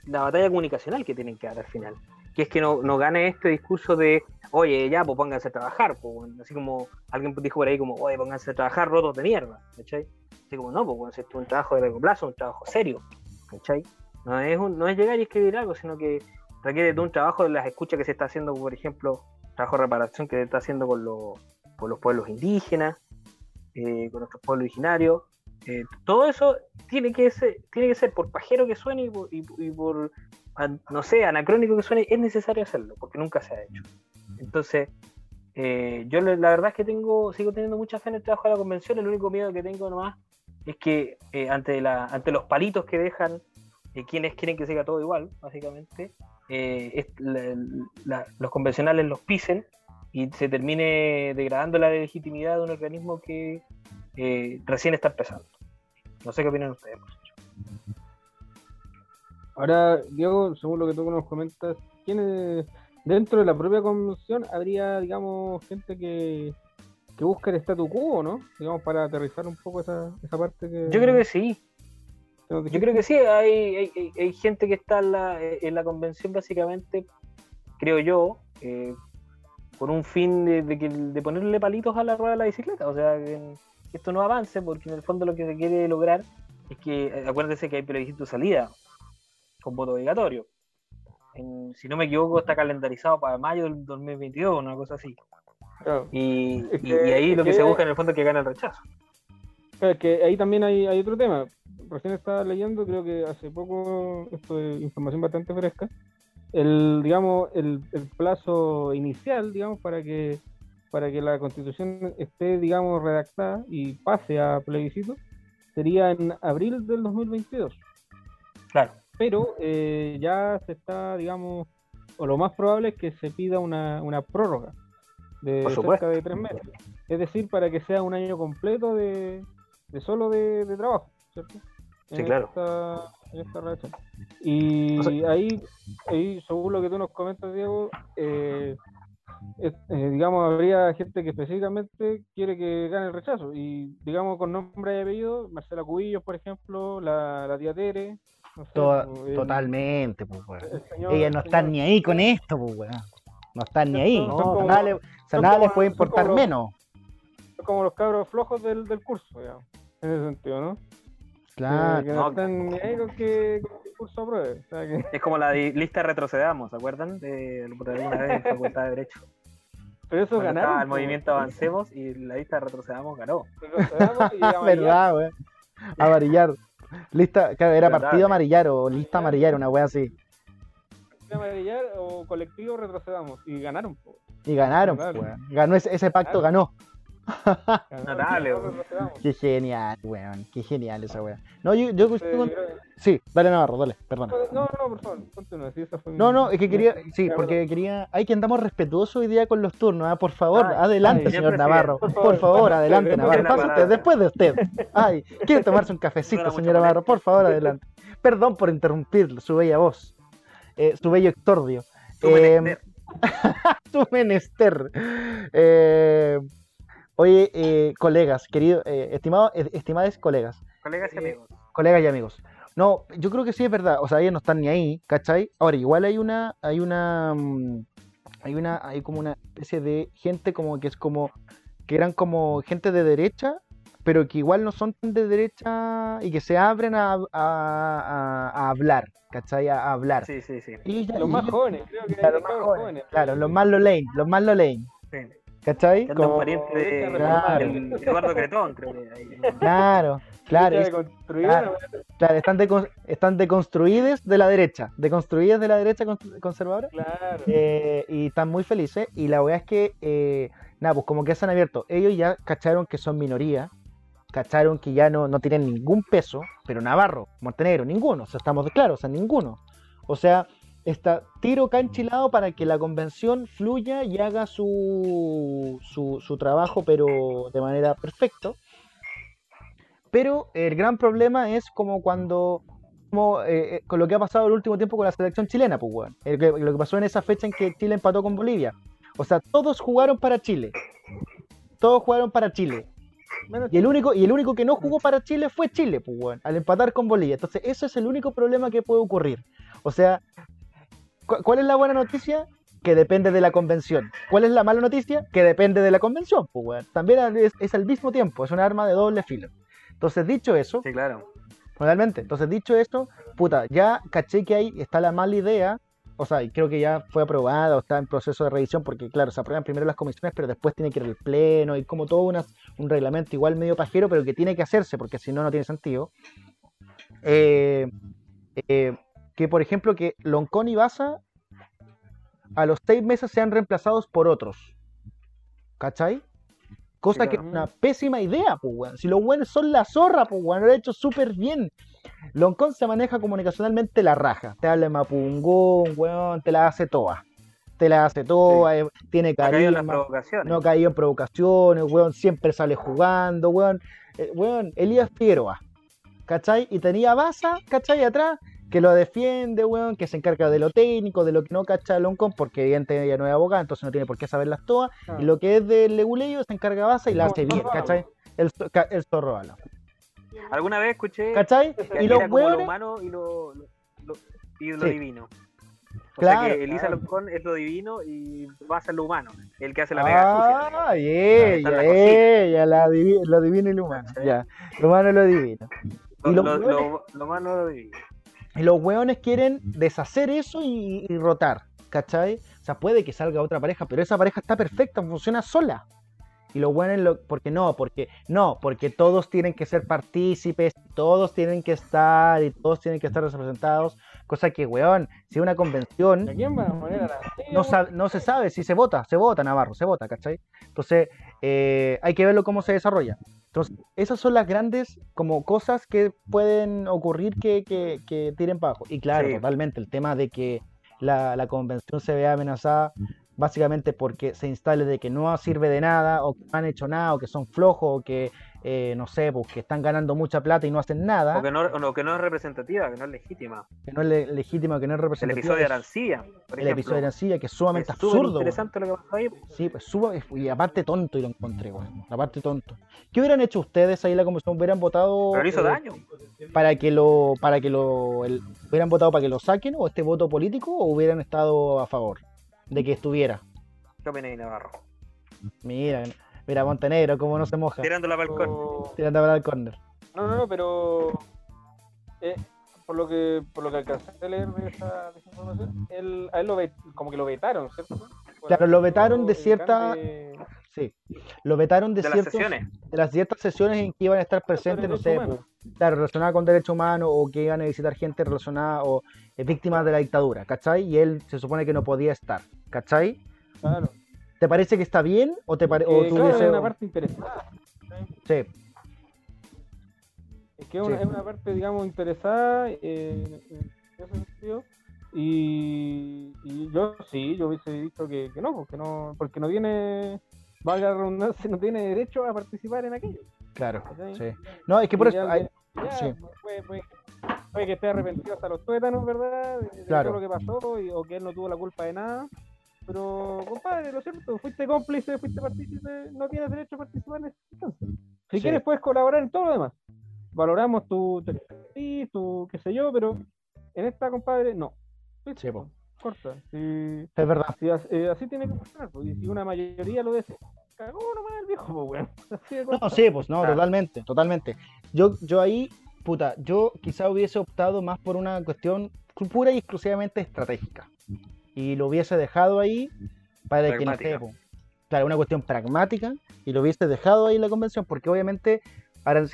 la batalla comunicacional que tienen que dar al final. Que es que no, no gane este discurso de, oye, ya, pues pónganse a trabajar, pues, así como alguien dijo por ahí, como, oye, pónganse a trabajar rotos de mierda, ¿cachai? Así como, no, pues, bueno, si es un trabajo de largo plazo, un trabajo serio, ¿cachai? No es, un- no es llegar y escribir algo, sino que requiere de un trabajo de las escuchas que se está haciendo, por ejemplo, trabajo de reparación que se está haciendo con, los con los pueblos indígenas, eh, con nuestros pueblos originarios. Eh, todo eso tiene que ser, tiene que ser por pajero que suene y por, y- por, no sé, anacrónico que suene, es necesario hacerlo, porque nunca se ha hecho. Entonces, eh, yo la verdad es que tengo, sigo teniendo mucha fe en el trabajo de la convención, el único miedo que tengo nomás es que eh, ante, la, ante los palitos que dejan eh, quienes quieren que siga todo igual, básicamente, eh, es- la- la- los convencionales los pisen y se termine degradando la legitimidad de un organismo que eh, recién está empezando. No sé qué opinan ustedes. Ahora, Diego, según lo que tú nos comentas, ¿quiénes dentro de la propia convención habría, digamos, gente que, que busca el statu quo, ¿no? Digamos, para aterrizar un poco esa, esa parte que... Yo creo que sí, yo creo que sí, hay, hay, hay- gente que está en la, en la convención básicamente, creo yo, eh, por un fin de, de, que- de ponerle palitos a la rueda de la bicicleta, o sea, que esto no avance, porque en el fondo lo que se quiere lograr es que, eh, acuérdense que hay plebiscito de salida, con voto obligatorio. En- si no me equivoco, está calendarizado para mayo del 2022, una cosa así. Claro. Y, Es y- que- y ahí lo que que- se busca en el fondo es que gane el rechazo. Claro, es que ahí también hay, hay otro tema. Recién estaba leyendo, creo que hace poco, esto es información bastante fresca, el, digamos, el, el plazo inicial, digamos, para que para que la constitución esté, digamos, redactada y pase a plebiscito, sería en abril del 2022. Claro. Pero eh, ya se está, digamos, o lo más probable es que se pida una, una prórroga de cerca de tres meses. Es decir, para que sea un año completo de, de solo de, de trabajo, ¿cierto? Sí, En claro. esta- en esta redacción. Y O sea- ahí, ahí, según lo que tú nos comentas, Diego, eh, eh, digamos, habría gente que específicamente quiere que gane el rechazo. Y, digamos, con nombre y apellido, Marcela Cubillos, por ejemplo, la, la tía Tere. El- totalmente, pues, weón. el señor- Ellas no están ni ahí con esto, pues, weón. No están ni ahí. Como- nada, le- o sea, son nada como- les puede importar como los- menos. Son como los cabros flojos del, del curso, en ese sentido, ¿no? Claro. que no, No. están ni ahí con que, con que el curso apruebe. O sea, que, Es como la lista retrocedamos, ¿se acuerdan? De, vez en Facultad de Derecho. pero eso Cuando ganaron. estaba el po, movimiento Avancemos y la lista retrocedamos ganó. retrocedamos y. Verdad, weón. Amarillar. Lista, claro, era partido sí. amarillar o lista amarillar, una wea así. amarillar o colectivo retrocedamos y ganaron. po. Y ganaron. Ganó ese, ese pacto, ganó. Ganaron, retrocedamos. Qué genial, weón. Qué genial esa wea. No, yo, yo Sí, dale Navarro, dale, perdón. No, no, por favor, continúa. Sí, esa fue mi- No, no, es que quería, sí, porque quería, hay que andamos respetuosos hoy día con los turnos, ¿ah? por favor, Ay, adelante, ay, señor Navarro, por por favor, favor. adelante, Navarro, pase usted, después de usted. Ay, quiere tomarse un cafecito, señor Navarro, por favor, adelante. Perdón por interrumpir su bella voz, eh, su bello extordio. Tu Eh, menester. tu menester. Eh, oye, eh, colegas, queridos, eh, estimados, eh, estimadas colegas, Colegas y eh, amigos. colegas y amigos. No, yo creo que sí es verdad. O sea, ellos no están ni ahí, ¿cachai? Ahora, igual hay una, hay una, mm, hay una, hay como una especie de gente como que es como, que eran como gente de derecha, pero que igual no son tan de derecha y que se abren a, a, a- a hablar, ¿cachai? A, a hablar. Sí, sí, sí. Y Los y más jóvenes, creo que Claro, los más jóvenes, jóvenes. claro, los más lo lane, los más lo lane. Sí. ¿Cachai? Como- pariente de Claro. el Eduardo Cretón, creo que ahí. Claro, claro. Es- de claro. están, decon- están deconstruidas de la derecha, deconstruidas de la derecha cons- conservadora, Claro. eh, y están muy felices. Y la weá es que, eh, nada, pues como que se han abierto. Ellos ya cacharon que son minoría, cacharon que ya no, no tienen ningún peso, pero Navarro, Montenegro, ninguno, o sea, estamos de claro, o sea, ninguno. O sea, está tiro canchilado para que la convención fluya y haga su, su, su trabajo, pero de manera perfecta. Pero el gran problema es como cuando, como, eh, eh, con lo que ha pasado el último tiempo con la selección chilena, pues, weón. El lo que pasó en esa fecha en que Chile empató con Bolivia. O sea, todos jugaron para Chile. Todos jugaron para Chile. Y el único, y el único que no jugó para Chile fue Chile, pues, al empatar con Bolivia. Entonces, ese es el único problema que puede ocurrir. O sea, ¿cu- ¿cuál es la buena noticia? Que depende de la convención. ¿Cuál es la mala noticia? Que depende de la convención, pues, weón. También es, es al mismo tiempo, es un arma de doble filo. Entonces, dicho eso, Sí, claro. Realmente. Entonces, dicho esto, puta, ya caché que ahí está la mala idea. O sea, y creo que ya fue aprobada o está en proceso de revisión, porque claro, se aprueban primero las comisiones, pero después tiene que ir al pleno y como todo una- un reglamento igual medio pajero, pero que tiene que hacerse, porque si no, no tiene sentido. Eh, eh, que por ejemplo, que Loncón y Baza a los seis meses sean reemplazados por otros. ¿Cachai? Cosa Sí, que es una pésima idea, pues, weón. Si los buenos son la zorra, pues, weón, lo ha hecho súper bien. Loncón se maneja comunicacionalmente la raja. Te habla en mapungún, weón, te la hace toda. Te la hace toda, eh, tiene carisma, provocaciones. no ha caído en provocaciones, weón, siempre sale jugando, weón. Eh, weón, Elías Figueroa, ¿cachai? Y tenía Baza, ¿cachai? Atrás, que lo defiende, weón, que se encarga de lo técnico, de lo que no cacha Loncón, porque evidentemente ella no es abogada, entonces no tiene por qué saberlas todas. Y lo que es del leguleyo se encarga Baza y la hace el bien, zorro ¿cachai? El, el zorro bala. Alguna vez escuché ¿Cachai? que Y los como lo hueones. humano y lo, lo- lo- y lo Sí. divino. O Claro, sea que Elisa claro. Loncón es lo divino y va a ser lo humano, el que hace la pega. Ah, Está ella, en la cocina. ella, la divi- lo divino y lo humano. Sí. Ya, lo humano y lo divino. Lo, y lo, hueones- lo- lo humano lo divino. Y los hueones quieren deshacer eso y, y rotar, ¿cachai? O sea, puede que salga otra pareja, pero esa pareja está perfecta, funciona sola. Y los hueones, lo, porque no, porque no, porque todos tienen que ser partícipes, todos tienen que estar y todos tienen que estar representados. Cosa que, weón, si una convención ¿A quién van a poner a la no, sab- no se sabe si se vota, se vota Navarro, se vota, ¿cachai? Entonces, eh, hay que verlo cómo se desarrolla. Entonces, esas son las grandes como cosas que pueden ocurrir que, que, que tiren para abajo. Y claro, Sí. totalmente, el tema de que la, la convención se vea amenazada básicamente porque se instale de que no sirve de nada, o que no han hecho nada, o que son flojos, o que, eh, no sé, pues que están ganando mucha plata y no hacen nada, O que no, o que no es representativa, que no es legítima. que no es le- legítimo, que no es El representativo. episodio de Arancilla, por el ejemplo. episodio de Arancilla, que es sumamente es absurdo. interesante lo que pasó ahí. Sí, pues suba y aparte tonto y lo encontré, weón. Aparte tonto. ¿Qué hubieran hecho ustedes ahí en la comisión? ¿Hubieran votado Pero le hizo eh, daño. para que lo, para que lo, el- hubieran votado para que lo saquen o este voto político o hubieran estado a favor de que estuviera? ¿Qué Navarro? Mira, mira Montenegro, cómo no se moja. Tirándola para el balcón. O- Tirando para el córner. No, no, no, pero eh, por lo que por lo que alcancé a leer de esa, de esa información, él, a él lo ve, como que lo vetaron, ¿cierto? Por Claro, lo vetaron de cierta- cambio Sí. Lo vetaron de, De las sesiones. de las ciertas sesiones en que iban a estar presentes, no sé, humanos. claro, relacionada con derechos humanos o que iban a visitar gente relacionada o eh, víctimas de la dictadura, ¿cachai? Y él se supone que no podía estar, ¿cachai? Claro. ¿Te parece que está bien o te pare- o Eh, claro, es una parte interesada. Sí, Es que es una, Sí. es una parte, digamos, interesada eh, en ese sentido. Y, y yo sí, yo hubiese dicho que, que no, porque no, porque no tiene, valga la redundancia, no tiene derecho a participar en aquello. claro, sí. No, es que por eso hay- sí. puede, puede- puede que esté arrepentido hasta los tuétanos, ¿verdad? De, de Claro. todo lo que pasó, y- o que él no tuvo la culpa de nada. Pero, compadre, lo cierto, fuiste cómplice, fuiste partícipe, no tienes derecho a participar en esta instancia. Si Sí. quieres, puedes colaborar en todo lo demás. Valoramos tu, tu expertise, tu qué sé yo, pero en esta, compadre, no. Sí, po. Corta. Si, es verdad. si eh, así tiene que funcionar, pues, y si una mayoría lo desea, cagó nomás el viejo, pues, weón. No, sí, pues no, Claro. totalmente, totalmente. Yo, yo ahí, puta, yo quizá hubiese optado más por una cuestión pura y exclusivamente estratégica. Y lo hubiese dejado ahí para que, no po, claro, una cuestión pragmática y lo hubiese dejado ahí en la convención, porque obviamente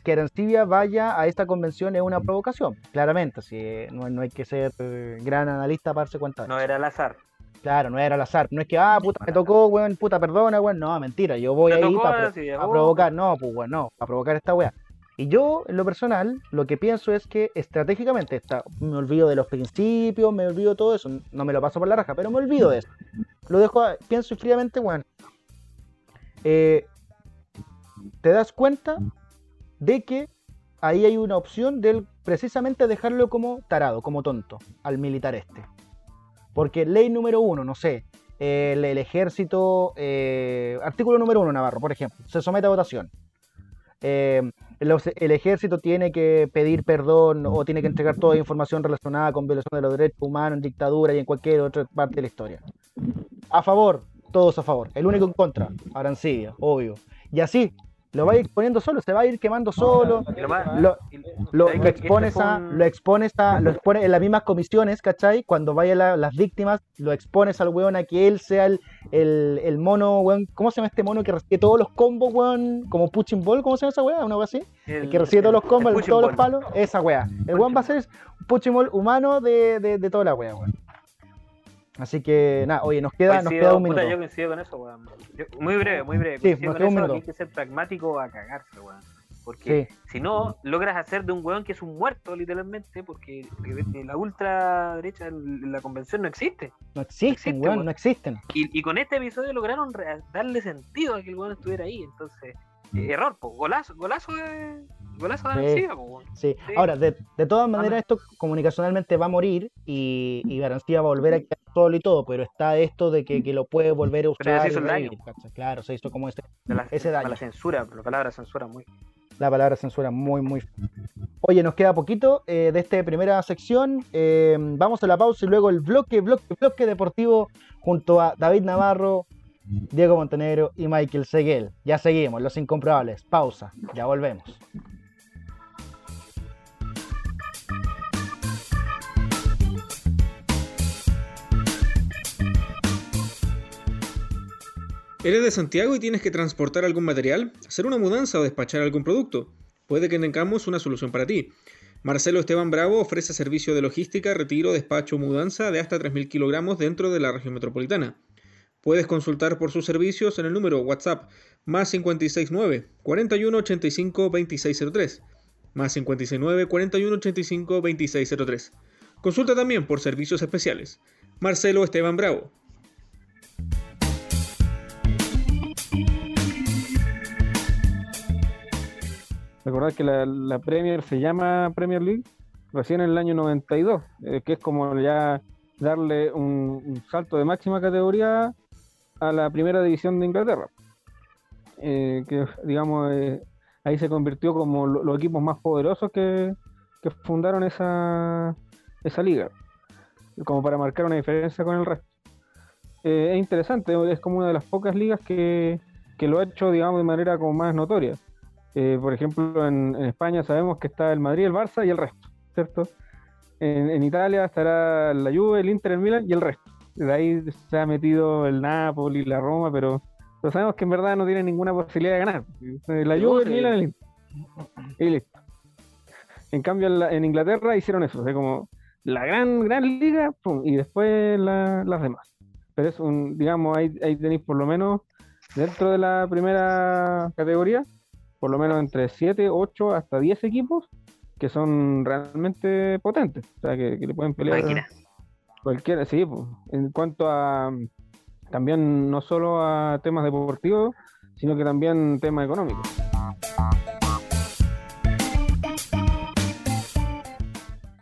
que Arancibia vaya a esta convención es una provocación, claramente, si no, no hay que ser eh, gran analista para darse cuenta. de No eso. era al azar. Claro, no era al azar, no es que, ah, puta, me tocó, weón, puta, perdona, weón, no, mentira, yo voy ahí para a oh. provocar, no, pues weón, no, para provocar esta weá. Y yo, en lo personal, lo que pienso es que estratégicamente está, me olvido de los principios, me olvido de todo eso, no me lo paso por la raja, pero me olvido de eso. Lo dejo, a- pienso fríamente, weón. Eh, te das cuenta de que ahí hay una opción del precisamente dejarlo como tarado, como tonto, al militar este. Porque ley número uno, no sé, el, el ejército, eh, artículo número uno, Navarro, por ejemplo, se somete a votación. Eh, el ejército tiene que pedir perdón o tiene que entregar toda información relacionada con violación de los derechos humanos en dictadura y en cualquier otra parte de la historia. A favor, todos a favor. El único en contra, Arancibia, obvio. Y así, lo va a ir poniendo solo, se va a ir quemando solo. Lo expones Este a, lo expones a, lo expones en las mismas comisiones, ¿cachai? Cuando vayan la- las víctimas, lo expones al weón a que él sea el, el, el mono, weón, ¿cómo se llama este mono que recibe todos los combos, weón? Como Puching Ball, ¿cómo se llama esa weá? ¿Una weá así? El que recibe todos los combos, el el- todos los palos, esa weá. El weón va a ser un Puching Ball humano de, de, de toda la weá, weón. Así que, nada, oye, nos queda, nos queda un puta, minuto. yo coincido con eso, weón. Yo- muy breve, muy breve. Sí, nos queda un minuto. hay que ser pragmático a cagarse, weón. Porque Sí. si no, logras hacer de un weón que es un muerto, literalmente, porque la ultraderecha en la convención no existe. No existen, existe, weón, weón. no existen. Y, y con este episodio lograron darle sentido a que el weón estuviera ahí. Entonces, eh, error, po. golazo, golazo de. Golazo de Sí. Po. Sí. Sí. Ahora, de, de todas maneras, esto comunicacionalmente va a morir y, y va a volver a quedar solo y todo, pero está esto de que, que lo puede volver a Pero usar. se hizo el daño. Claro, se hizo como ese, la, Ese daño. la censura, la palabra censura muy. la palabra censura muy, muy. Oye, nos queda poquito eh, de esta primera sección. eh, vamos a la pausa y luego el bloque, bloque, bloque deportivo junto a David Navarro, Diego Montenegro y Michael Seguel. Ya seguimos, los incomprobables. Pausa, ya volvemos. ¿Eres de Santiago y tienes que transportar algún material, hacer una mudanza o despachar algún producto? Puede que tengamos una solución para ti. Marcelo Esteban Bravo ofrece servicio de logística, retiro, despacho mudanza de hasta 3.000 kilogramos dentro de la región metropolitana. Puedes consultar por sus servicios en el número WhatsApp más 569 41 85 2603 más 569 41 85 2603. Consulta también por servicios especiales. Marcelo Esteban Bravo, Recordar que la, Premier se llama Premier League recién en el año 92, eh, que es como ya darle un salto de máxima categoría a la primera división de Inglaterra. Eh, que digamos, eh, ahí se convirtió como lo- los equipos más poderosos que, que fundaron esa, esa liga, como para marcar una diferencia con el resto. Eh, es interesante, es como una de las pocas ligas que, que lo ha hecho, digamos, de manera como más notoria. Por ejemplo, en, en España sabemos que está el Madrid, el Barça y el resto, ¿cierto? En, en Italia estará la Juve, el Inter, el Milan y el resto. De ahí se ha metido el Napoli, la Roma, pero, pero sabemos que en verdad no tienen ninguna posibilidad de ganar. La Juve, el. Milan, el. Y listo. En cambio, en, la- en Inglaterra hicieron eso, o sea, como la gran, gran liga, pum, y después la- las demás. Pero es un, digamos, ahí, ahí tenéis por lo menos dentro de la primera categoría, por lo menos entre 7, 8 hasta 10 equipos que son realmente potentes, o sea, que, que le pueden pelear Máquina. Cualquiera, sí, en cuanto a también no solo a temas deportivos, sino que también temas económicos.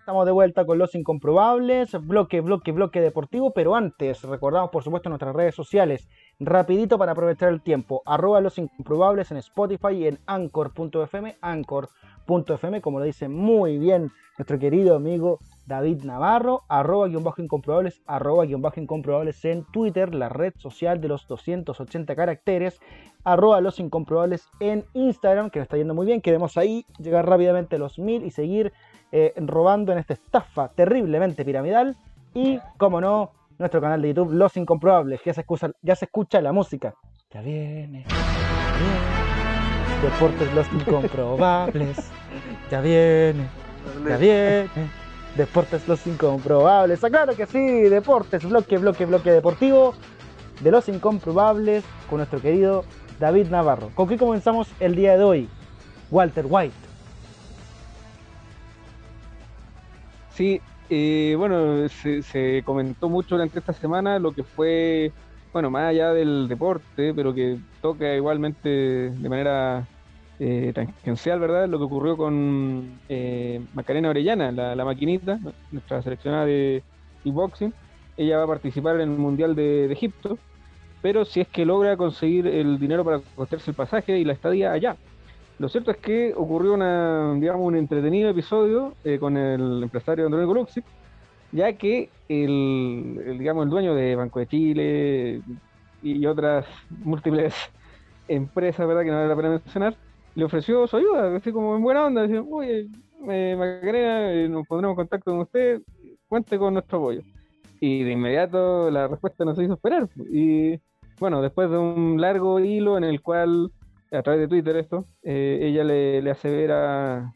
Estamos de vuelta con los incomprobables, bloque, bloque, bloque deportivo, pero antes recordamos por supuesto nuestras redes sociales, rapidito para aprovechar el tiempo, arroba los incomprobables en Spotify y en anchor.fm, anchor.fm, como lo dice muy bien nuestro querido amigo David Navarro, arroba guion bajo incomprobables, arroba guion bajo incomprobables en Twitter, la red social de los 280 caracteres, arroba los incomprobables en Instagram, que nos está yendo muy bien, queremos ahí llegar rápidamente a los mil y seguir eh, robando en esta estafa terriblemente piramidal. Y, como no, nuestro canal de YouTube, Los Incomprobables, que ya se escucha, ya se escucha la música Ya viene, ya viene. Deportes los incomprobables. Ya viene, ya viene. Deportes los incomprobables. Ah, claro que sí, deportes, bloque, bloque, bloque deportivo de los incomprobables con nuestro querido David Navarro. ¿Con qué comenzamos el día de hoy? Walter White. Sí, eh, bueno, se, se comentó mucho durante esta semana lo que fue, bueno, más allá del deporte, pero que toca igualmente de manera eh, tangencial, ¿verdad? Lo que ocurrió con eh, Macarena Orellana, la, maquinita, nuestra seleccionada de kickboxing. Ella va a participar en el Mundial de, de Egipto, pero si es que logra conseguir el dinero para costearse el pasaje y la estadía allá. Lo cierto es que ocurrió una, digamos, un entretenido episodio eh, con el empresario Andrónico Luxic, ya que el, digamos, el dueño de Banco de Chile y otras múltiples empresas, ¿verdad? Que no vale la pena mencionar, le ofreció su ayuda, así como en buena onda, diciendo, oye, eh, Macarena, eh, nos pondremos en contacto con usted, cuente con nuestro apoyo. Y de inmediato la respuesta no se hizo esperar. Y bueno, después de un largo hilo en el cual, a través de Twitter esto, eh, ella le, le asevera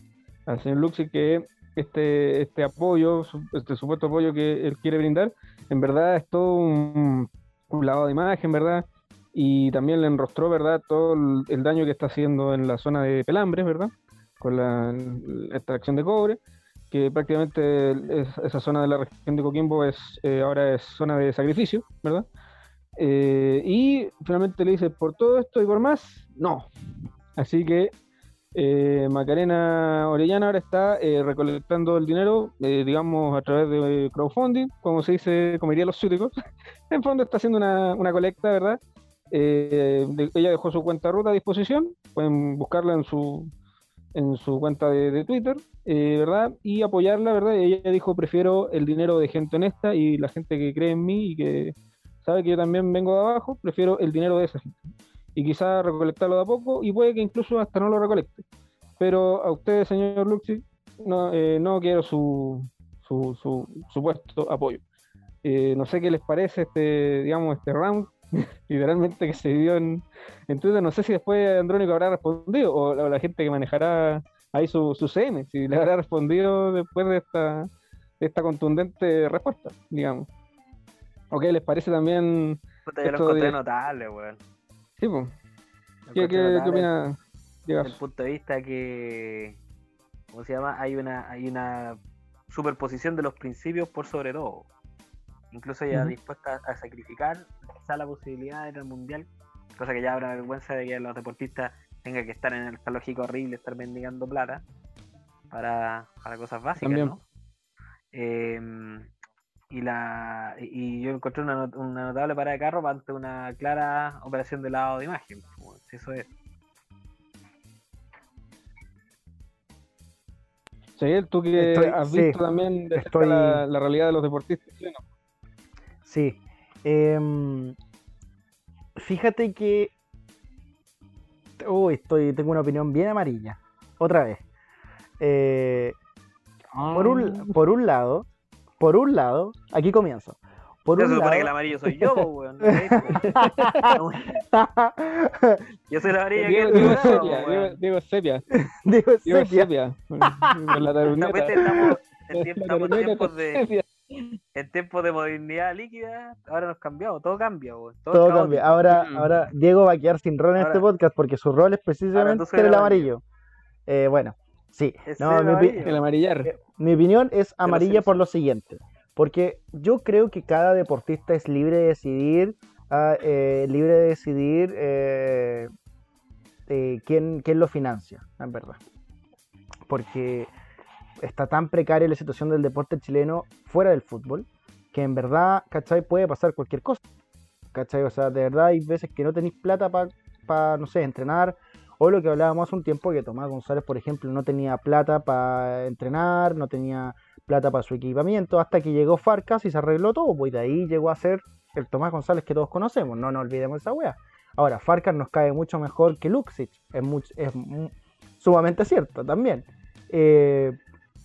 al señor Luxi que este, este apoyo, este supuesto apoyo que él quiere brindar, en verdad es todo un, un lavado de imagen, ¿verdad? y también le enrostró, ¿verdad?, todo el, el, daño que está haciendo en la zona de Pelambres, ¿verdad?, con la, la extracción de cobre, que prácticamente es, esa zona de la región de Coquimbo es eh, ahora es zona de sacrificio, ¿verdad? Eh, y finalmente le dice, por todo esto y por más, no. Así que eh, Macarena Orellana ahora está eh, recolectando el dinero, digamos, a través de crowdfunding, como se dice, como dirían los súticos. en fondo está haciendo una, una colecta, ¿verdad? Eh, de, ella dejó su cuenta ruta a disposición, pueden buscarla en su en su cuenta de, de Twitter, eh, ¿verdad? Y apoyarla, ¿verdad? Ella dijo, prefiero el dinero de gente honesta y la gente que cree en mí y que sabe que yo también vengo de abajo, prefiero el dinero de esa gente. Y quizá recolectarlo de a poco y puede que incluso hasta no lo recolecte. Pero a usted, señor Luxi, no, eh, no quiero su, su, su supuesto apoyo. Eh, no sé qué les parece este, digamos, este round literalmente que se dio en, en, Twitter. No sé si después Andrónico habrá respondido o la, o la gente que manejará ahí su, su, CM, si le habrá respondido después de esta, de esta contundente respuesta, digamos. ¿O qué les parece también? Puta, yo lo encontré de... notable, weón. Sí, pues. ¿Qué, qué, ¿Qué opina? Desde el punto de vista que, ¿cómo se llama? Hay una, hay una superposición de los principios por sobre todo incluso ya uh -huh. dispuesta a sacrificar quizá la posibilidad de ir al mundial, cosa que ya habrá vergüenza de que los deportistas tengan que estar en el lógico horrible, estar mendigando plata para, para cosas básicas, También. ¿no? Eh, y la y yo encontré una, una notable parada de carro ante una clara operación de lavado de imagen. Pues, eso es. Sí, tú que estoy, has visto sí, también de estoy... la, la, realidad de los deportistas chilenos. Sí. Eh, fíjate que. Uy, estoy, tengo una opinión bien amarilla. Otra vez. Eh, por, un, por un lado, por un lado, aquí comienzo. Por yo un se supone lado... que el amarillo soy yo, weón. yo soy el amarillo Diego, que Diego, sepia, Diego, Diego Sepia. Diego Sepia. La. Estamos en, tiempo, estamos en tiempos de en tiempos de modernidad líquida, ahora nos cambiamos, todo cambia, güey. Todo, todo cambia. Ahora, mm. ahora Diego va a quedar sin rol en ahora, este podcast porque su rol es precisamente ser el amarillo. Eh, bueno, sí. No, el, mi, el amarillar. Eh, mi opinión es amarilla por lo siguiente. Porque yo creo que cada deportista es libre de decidir, uh, eh, libre de decidir eh, quién, quién lo financia, en verdad. Porque está tan precaria la situación del deporte chileno fuera del fútbol, que en verdad, ¿cachai? Puede pasar cualquier cosa, ¿cachai? O sea, de verdad hay veces que no tenéis plata para, pa, no sé, entrenar, o lo que hablábamos hace un tiempo, que Tomás González, por ejemplo, no tenía plata para entrenar, no tenía plata para su equipamiento, hasta que llegó Farcas y se arregló todo, pues de ahí llegó a ser el Tomás González que todos conocemos, no nos olvidemos esa wea. Ahora, Farcas nos cae mucho mejor que Luxic, es, sumamente cierto también. Eh,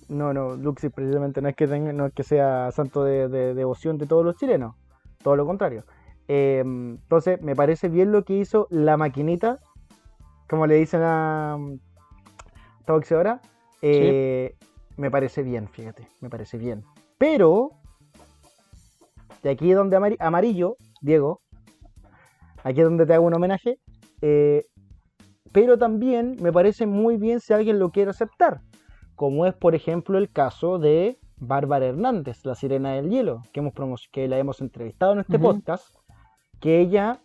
no, no, Luxi precisamente no es que sea santo de, de, devoción de todos los chilenos, todo lo contrario. Eh, entonces, me parece bien lo que hizo la maquinita, como le dicen a mm, esta boxeadora. Eh, Me parece bien, fíjate, me parece bien. Pero, de aquí es donde amari- amarillo, Diego, aquí es donde te hago un homenaje. eh, pero también me parece muy bien si alguien lo quiere aceptar, como es por ejemplo el caso de Bárbara Hernández, la sirena del hielo, que, hemos que la hemos entrevistado en este podcast, que ella,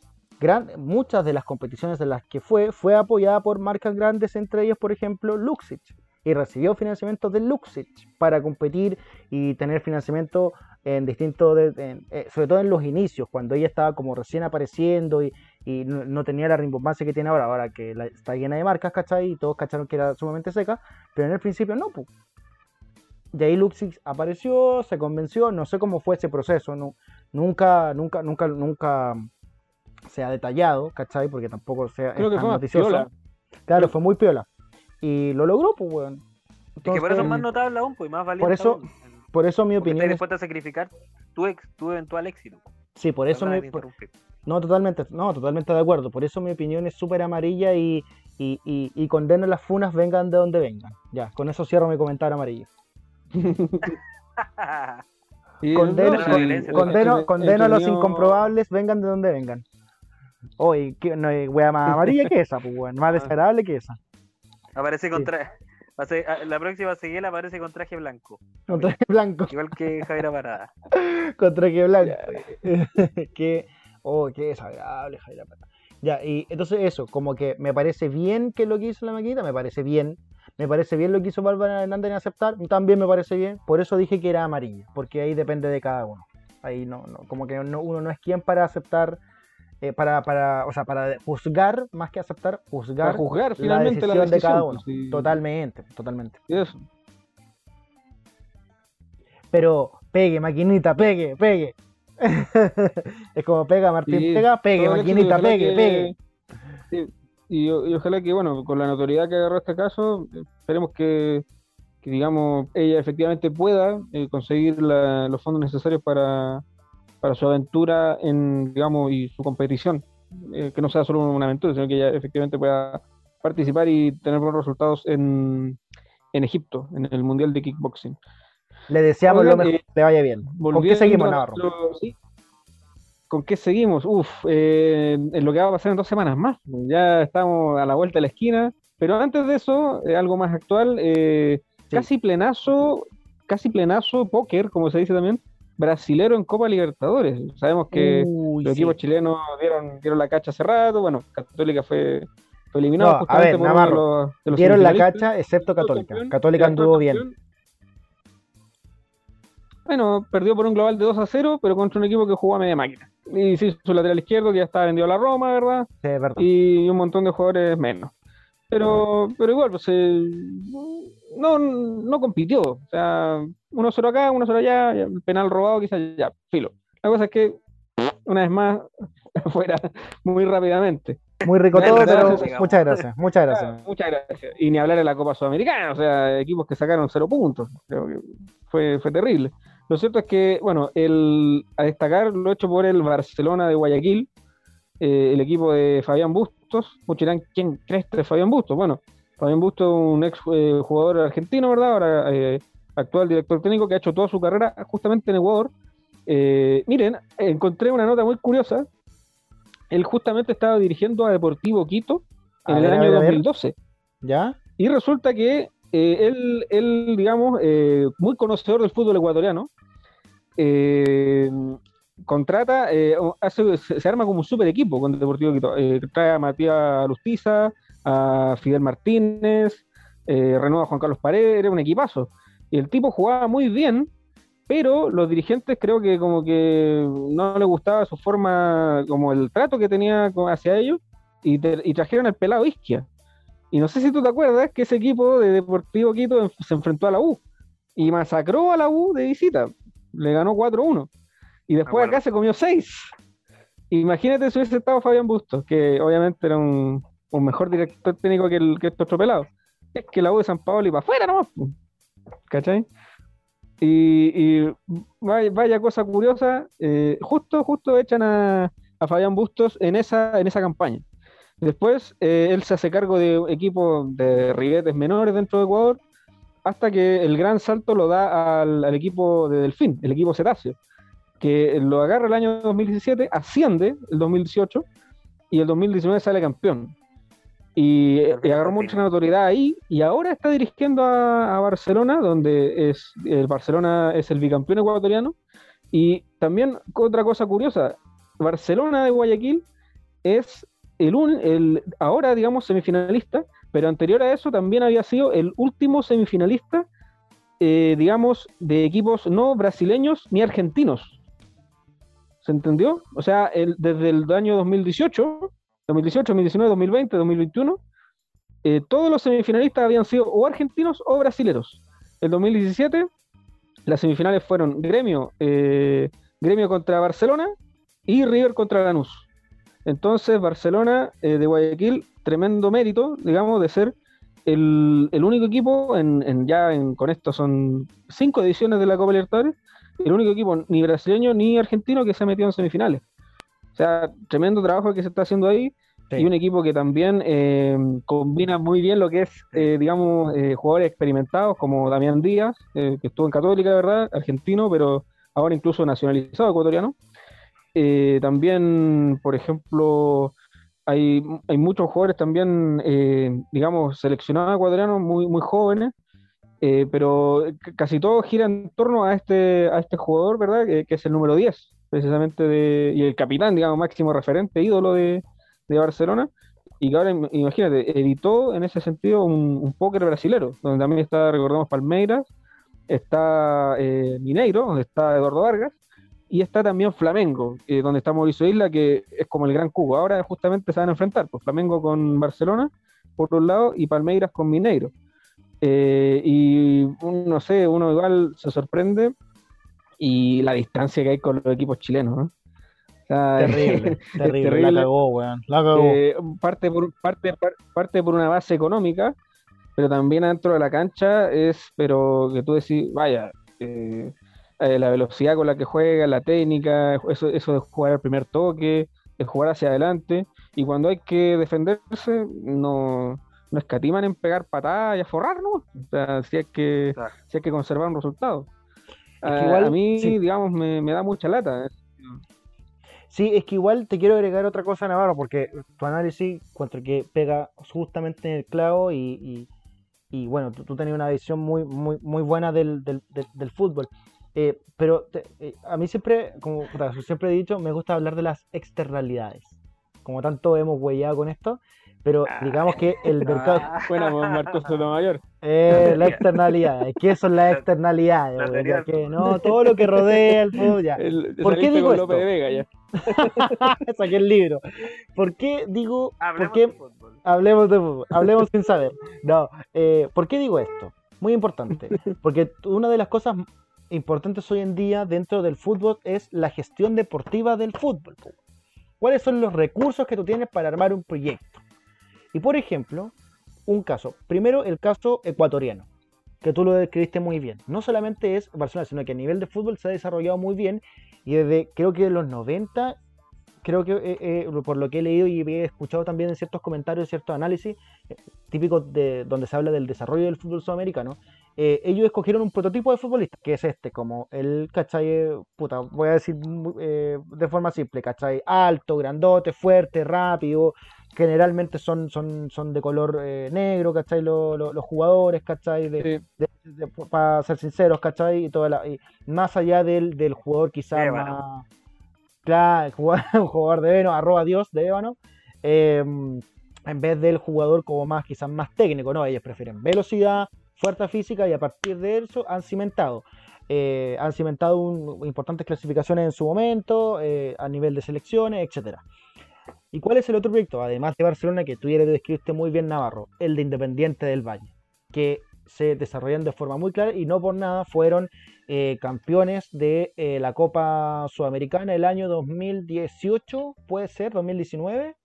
muchas de las competiciones en las que fue, fue apoyada por marcas grandes, entre ellas por ejemplo Luxich, y recibió financiamiento de Luxich para competir y tener financiamiento en distintos, eh, sobre todo en los inicios, cuando ella estaba como recién apareciendo y, no, tenía la rimbombancia que tiene ahora, ahora que está llena de marcas, ¿cachai? Y todos cacharon que era sumamente seca, pero en el principio no, pues. De ahí Luxix apareció, se convenció, no sé cómo fue ese proceso, nunca, nunca, nunca, nunca se ha detallado, ¿cachai? Porque tampoco sea Creo es que tan fue más noticioso. piola. Claro, fue muy piola. Y lo logró, pues, weón. Es que por eso es Entonces, más notable aún, pues y más valiente. Por eso, aún, por eso mi porque opinión estás es, dispuesto a sacrificar tu, ex, tu eventual éxito. sí, por eso por- no, totalmente, no, totalmente de acuerdo. Por eso mi opinión es súper amarilla y, y, y, y condeno las funas vengan de donde vengan. Ya, con eso cierro mi comentario amarillo. Condeno, no, sí, con- condeno, condeno, a los incomprobables, vengan de donde vengan. Oye, que no hay wea más amarilla que esa, pues, weón, más desagradable que esa. Aparece Sí. con tra- va a ser- ah, La próxima seguida aparece con traje blanco. Con traje blanco, Igual que Javier Parada. con traje blanco. que, oh, qué desagradable, Javier Apata. Ya, y entonces eso, como que me parece bien que lo que hizo la maquinita, me parece bien. Me parece bien lo que hizo Bárbara Hernández en aceptar, también me parece bien. Por eso dije que era amarilla, porque ahí depende de cada uno. Ahí no, no como que no, uno no es quien para aceptar, eh, para, para, o sea, para juzgar, más que aceptar, juzgar, Para juzgar la finalmente la decisión de cada uno. pues, sí. Totalmente, totalmente. Y eso. Pero pegue, maquinita, pegue, pegue. es como pega, Martín, Sí, pega, pegue, maquinita, pegue, que- pegue. Sí, y, y ojalá que, bueno, con la notoriedad que agarró este caso, esperemos que, que, digamos, ella efectivamente pueda eh, conseguir la- los fondos necesarios para, para su aventura en, digamos, y su competición. Eh, que no sea solo una aventura, sino que ella efectivamente pueda participar y tener buenos resultados en, en Egipto, en el Mundial de Kickboxing. Le deseamos Oigan, lo mejor, eh, que le vaya bien. ¿Con qué seguimos, Navarro? nuestro- sí. ¿Con qué seguimos? Uf, eh, en lo que va a pasar en dos semanas más. Ya estamos a la vuelta de la esquina. Pero antes de eso, eh, algo más actual, eh, Sí. casi plenazo, casi plenazo póker, como se dice también, brasilero en Copa Libertadores. Sabemos que Uy, los sí. equipos chilenos dieron, dieron la cacha hace rato. Bueno, Católica fue, fue eliminado No, a ver, por uno Navarro, de los, de los Dieron la cacha, excepto Católica. campeón, Católica anduvo bien. Bueno, perdió por un global de 2 a 0, pero contra un equipo que jugó a media máquina. Y sí, su lateral izquierdo, que ya estaba vendido a la Roma, ¿verdad? Sí, es verdad. Y un montón de jugadores menos. Pero, pero igual, pues eh, no, no compitió. O sea, 1-0 acá, 1-0 allá, ya, penal robado, quizás ya, filo. La cosa es que, una vez más, fuera muy rápidamente. Muy rico todo, pero digamos. muchas gracias, muchas Claro, gracias. muchas gracias. Y ni hablar de la Copa Sudamericana, o sea, equipos que sacaron cero puntos. Creo que fue, fue terrible. Lo cierto es que, bueno, el, a destacar lo hecho por el Barcelona de Guayaquil, eh, el equipo de Fabián Bustos. Muchos dirán, ¿quién crees que es Fabián Bustos? Bueno, Fabián Bustos, un ex eh, jugador argentino, ¿verdad? Ahora eh, actual director técnico que ha hecho toda su carrera justamente en Ecuador. Eh, miren, encontré una nota muy curiosa. Él justamente estaba dirigiendo a Deportivo Quito en A el ver, año ver, a ver. 2012. ¿Ya? Y resulta que él, él, digamos, muy conocedor del fútbol ecuatoriano, contrata, hace- se, arma como un super equipo con Deportivo Quito. Trae a Matías Lustiza, a Fidel Martínez, eh, renueva a Juan Carlos Paredes, era un equipazo. Y el tipo jugaba muy bien, pero los dirigentes creo que como que no le gustaba su forma, como el trato que tenía hacia ellos, y, te- y trajeron al pelado Isquia. Y no sé si tú te acuerdas que ese equipo de Deportivo Quito se enfrentó a la U y masacró a la U de visita. Le ganó 4-1. Y después acá se comió 6. Imagínate si hubiese estado Fabián Bustos, que obviamente era un, un mejor director técnico que, el, que este otro. Es que la U de San Pablo y para afuera nomás. ¿Cachai? Y, y vaya, vaya cosa curiosa, eh, justo, justo echan a, a Fabián Bustos en esa, en esa campaña. Después eh, él se hace cargo de equipos de ribetes menores dentro de Ecuador, hasta que el gran salto lo da al, al equipo de Delfín, el equipo Cetáceo, que lo agarra el año 2017, asciende el 2018 y el 2019 sale campeón. Y, y agarró mucha notoriedad ahí y ahora está dirigiendo a, a Barcelona, donde es el Barcelona es el bicampeón ecuatoriano. Y también otra cosa curiosa, Barcelona de Guayaquil es el, un- el ahora, digamos, semifinalista, pero anterior a eso también había sido el último semifinalista, eh, digamos, de equipos no brasileños ni argentinos. ¿Se entendió? O sea, el- desde el año 2018, 2018, 2019, 2020, 2021, eh, todos los semifinalistas habían sido o argentinos o brasileros. El 2017, las semifinales fueron Gremio, eh, Gremio contra Barcelona y River contra Lanús. Entonces, Barcelona eh, de Guayaquil, tremendo mérito, digamos, de ser el, el único equipo, en, en- ya en- con esto son cinco ediciones de la Copa Libertadores, el único equipo ni brasileño ni argentino que se ha metido en semifinales. O sea, tremendo trabajo que se está haciendo ahí Sí. y un equipo que también eh, combina muy bien lo que es, eh, digamos, eh, jugadores experimentados como Damián Díaz, que estuvo en Católica, verdad, argentino, pero ahora incluso nacionalizado ecuatoriano. Eh, también, por ejemplo, hay, hay muchos jugadores también, digamos, seleccionados ecuatorianos muy, muy jóvenes, pero casi todo gira en torno a este, a este jugador, ¿verdad? Que, que es el número 10, precisamente, de, y el capitán, digamos, máximo referente, ídolo de, de Barcelona, y que ahora, im- imagínate, editó en ese sentido un, un póker brasilero, donde también está, recordemos, Palmeiras, está eh, Mineiro, donde está Eduardo Vargas, y está también Flamengo, eh, donde está Mauricio Isla, que es como el gran cubo. Ahora justamente se van a enfrentar, pues Flamengo con Barcelona, por un lado, y Palmeiras con Mineiro. Eh, y no sé, uno igual se sorprende y la distancia que hay con los equipos chilenos, ¿no? O sea, Terrible, terrible, terrible. La cagó, weón. La cagó. eh, parte, por, parte, par- parte por una base económica, pero también adentro de la cancha es, pero que tú decís, vaya, eh, eh, la velocidad con la que juega, la técnica, eso, eso de jugar al primer toque, de jugar hacia adelante, y cuando hay que defenderse, no, no escatiman en pegar patadas y a forrar, ¿no? O sea, si hay que, Claro. si hay que conservar un resultado. Que A- igual, a mí, sí. digamos, me, me da mucha lata. ¿eh? Sí, es que igual te quiero agregar otra cosa, Navarro, porque tu análisis encuentro que pega justamente en el clavo y, y- y, bueno, tú, tú tenías una visión muy, muy, muy buena del, del, del- del fútbol. Eh, pero te- eh, a mí siempre, como siempre he dicho, me gusta hablar de las externalidades. Como tanto hemos huellado con esto, pero digamos que el mercado... Ah, Buena, pues, Marcos Sotomayor. Eh, las externalidades. ¿Qué son las externalidades? la teoría Ya del que no, todo lo que rodea el fútbol, ya. El- ¿Por qué digo esto? De Vega ya. Saqué el libro. ¿Por qué digo, por Hablemos qué de fútbol. hablemos de fútbol? Hablemos sin saber. No, eh, ¿por qué digo esto? Muy importante. Porque una de las cosas importantes hoy en día dentro del fútbol es la gestión deportiva del fútbol. ¿Cuáles son los recursos que tú tienes para armar un proyecto? Y por ejemplo, un caso. Primero, el caso ecuatoriano, que tú lo describiste muy bien. No solamente es Barcelona, sino que a nivel de fútbol se ha desarrollado muy bien y desde creo que de los 90, creo que eh, eh, por lo que he leído y he escuchado también en ciertos comentarios, ciertos análisis eh, típicos de donde se habla del desarrollo del fútbol sudamericano, eh, ellos escogieron un prototipo de futbolista, que es este, como el, ¿cachai? Puta, voy a decir de forma simple, ¿cachai? Alto, grandote, fuerte, rápido, generalmente son, son, son de color eh, negro, ¿cachai? Lo- lo- los jugadores, ¿cachai? De, Sí. para ser sinceros, ¿cachai? Y, toda la- y más allá del, del jugador quizás más... Claro, el jugador, un jugador de Ébano, arroba Dios de Ébano, eh, en vez del jugador como más quizás más técnico, ¿no? Ellos prefieren velocidad, fuerza física y a partir de eso han cimentado. eh, han cimentado un- importantes clasificaciones en su momento, eh, a nivel de selecciones, etcétera. ¿Y cuál es el otro proyecto? Además de Barcelona, que tú ya le describiste muy bien, Navarro, el de Independiente del Valle, que se desarrollan de forma muy clara y no por nada fueron eh, campeones de eh, la Copa Sudamericana el año 2018, puede ser, 2019,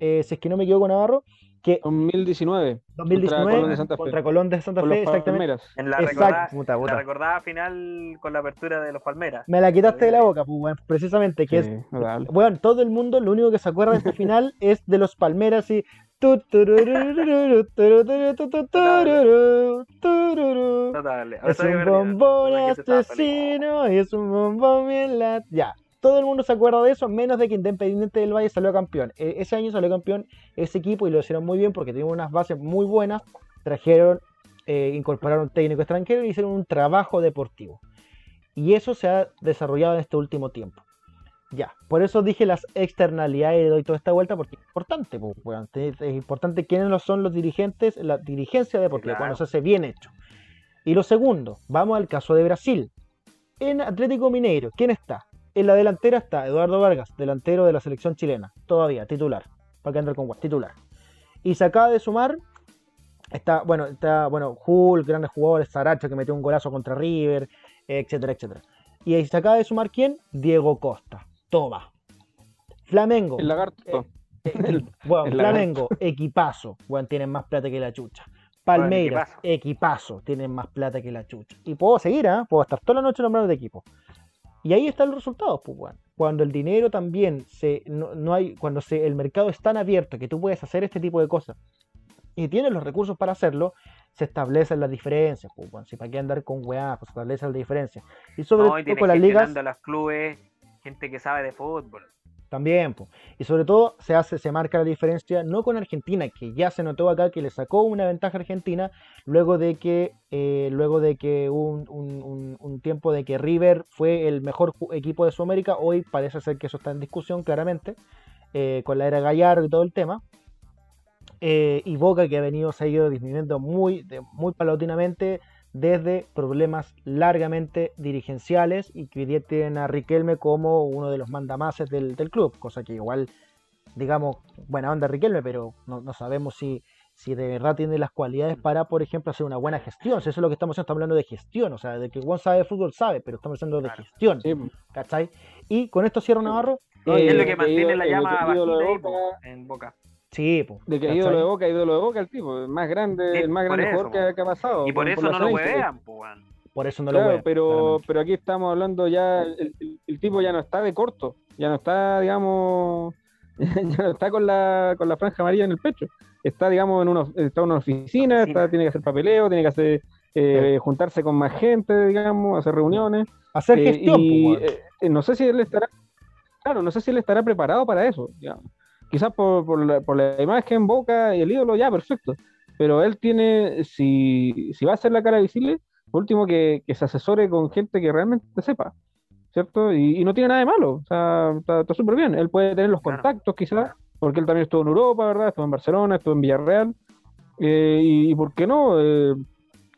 eh, si es que no me equivoco, Navarro, que 2019. 2019 Colón de Santa Fe. contra Colón de Santa Con Fe, exactamente. Palmeras. En la, recordada, puta, la puta. recordada final con la apertura de los Palmeras. Me la quitaste de la boca, pues, weón, precisamente, que es Sí, notable. Bueno, todo el mundo lo único que se acuerda de este final es de los Palmeras y. Es un bombón la asesino y es un bombón bien la... Ya, todo el mundo se acuerda de eso, menos de que Independiente del Valle salió campeón. E- ese año salió campeón ese equipo y lo hicieron muy bien porque tenían unas bases muy buenas. Trajeron, eh, incorporaron técnico extranjero y hicieron un trabajo deportivo. Y eso se ha desarrollado en este último tiempo. Ya, por eso dije las externalidades y doy toda esta vuelta porque es importante, es importante quiénes son los dirigentes, la dirigencia deportiva, claro. cuando se hace bien hecho. Y lo segundo, vamos al caso de Brasil. En Atlético Mineiro, ¿quién está? En la delantera está Eduardo Vargas, delantero de la selección chilena, todavía, titular, para que andar con guas, titular. Y se acaba de sumar, está, bueno, está, bueno, Hulk, grandes jugadores, Saracho que metió un golazo contra River, etcétera, etcétera. Y ahí se acaba de sumar quién? Diego Costa. Toma. Flamengo. El lagarto. Eh, bueno, el Flamengo, equipazo. Bueno, tienen más plata que la chucha. Palmeiras, equipazo. equipazo. Tienen más plata que la chucha. Y puedo seguir, ¿ah? Puedo estar toda la noche nombrando de equipo. Y ahí están los resultados, pues. Cuando el dinero también se. No, no hay. Cuando se, el mercado es tan abierto que tú puedes hacer este tipo de cosas y tienes los recursos para hacerlo, se establecen las diferencias, pues. Si para qué andar con weá, pues se establecen las diferencias. Y sobre No, todo con las ligas. a los clubes, gente que sabe de fútbol. También, y sobre todo se hace, se marca la diferencia no con Argentina, que ya se notó acá que le sacó una ventaja a Argentina luego de que, eh, luego de que un, un- un- tiempo de que River fue el mejor equipo de Sudamérica, hoy parece ser que eso está en discusión claramente, eh, con la era Gallardo y todo el tema. Eh, y Boca que ha venido, se ha ido disminuyendo muy, de- muy paulatinamente desde problemas largamente dirigenciales y que hoy día tienen a Riquelme como uno de los mandamases del, del club, cosa que igual, digamos, buena onda Riquelme, pero no, no sabemos si, si de verdad tiene las cualidades para, por ejemplo, hacer una buena gestión. Si eso es lo que estamos haciendo, estamos hablando de gestión, o sea, de que Juan sabe de fútbol, sabe, pero estamos hablando de gestión, Sí, ¿cachai? Y con esto cierro Navarro. No, Y Eh, es lo que que mantiene la llama Boca- po, en Boca. Sí, po, De que ¿cachai? ídolo de boca, ídolo de boca el tipo, el más grande, Sí, el más grande eso, jugador que, ha pasado. Y por eso no lo huevean, po. Por eso no lo Claro, voy pero, pero aquí estamos hablando ya, el, el- el tipo ya no está de corto, ya no está, digamos, ya no está con la, con la franja amarilla en el pecho. Está, digamos, en una, está en una oficina, Oficina. está, tiene que hacer papeleo, tiene que hacer, eh, juntarse con más gente, digamos, hacer reuniones. Hacer Eh, gestión, y, po, eh, no sé si él estará, claro, no sé si él estará preparado para eso. digamos. Quizás por, por, la, por la imagen, boca y el ídolo, ya, perfecto. Pero él tiene, si, si va a ser la cara visible, por último que, que se asesore con gente que realmente sepa, ¿cierto? Y, y no tiene nada de malo, o sea, está súper bien. Él puede tener los Claro. contactos, quizás, porque él también estuvo en Europa, ¿verdad? Estuvo en Barcelona, estuvo en Villarreal. Eh, y, y por qué no eh,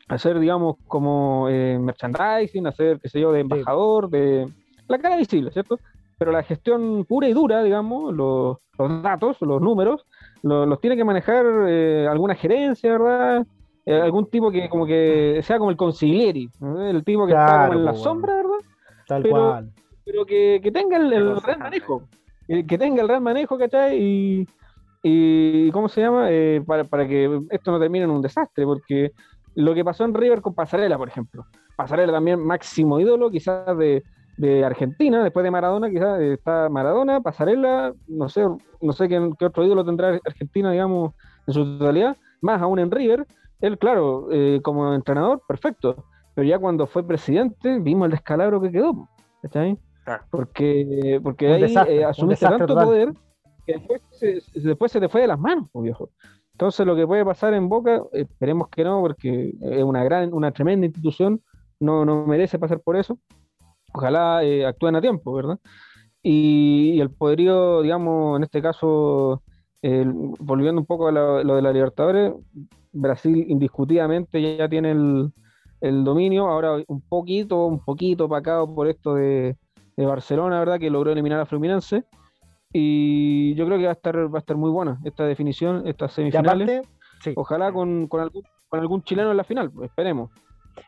hacer, digamos, como eh, merchandising, hacer, qué sé yo, de embajador, de la cara visible, ¿cierto? Pero la gestión pura y dura, digamos, los, los datos, los números, lo- los tiene que manejar eh, alguna gerencia, ¿verdad? Eh, algún tipo que como que sea como el consiglieri, el tipo que está Claro, como en la weón. sombra, ¿verdad? Tal pero- cual. pero que, que tenga el, el real manejo, que, que tenga el real manejo, ¿cachai? Y, y ¿cómo se llama? Eh, para, para que esto no termine en un desastre, porque lo que pasó en River con Pasarela, por ejemplo. Pasarela también máximo ídolo, quizás de, de Argentina, después de Maradona, quizás eh, está Maradona, Pasarela, no sé, no sé qué, qué otro ídolo tendrá Argentina, digamos, en su totalidad, más aún en River. Él, claro, eh, como entrenador, perfecto, pero ya cuando fue presidente, vimos el descalabro que quedó, ¿cachai? Claro. Porque, porque Un ahí desastre, eh, asumiste tanto total. poder que después se, se- después se te fue de las manos, pues, viejo. Entonces lo que puede pasar en Boca, esperemos que no, porque es una gran, una tremenda institución, no, no merece pasar por eso. Ojalá eh, actúen a tiempo, ¿verdad? Y, y el poderío, digamos, en este caso, eh, volviendo un poco a lo, lo de la Libertadores, Brasil indiscutidamente ya, tiene el, el dominio, ahora un poquito, un poquito opacado por esto de, de Barcelona, ¿verdad? Que logró eliminar a Fluminense. Y yo creo que va a estar, va a estar muy buena esta definición, estas semifinales. aparte, sí. Ojalá con, con algún, con algún chileno en la final, pues, esperemos.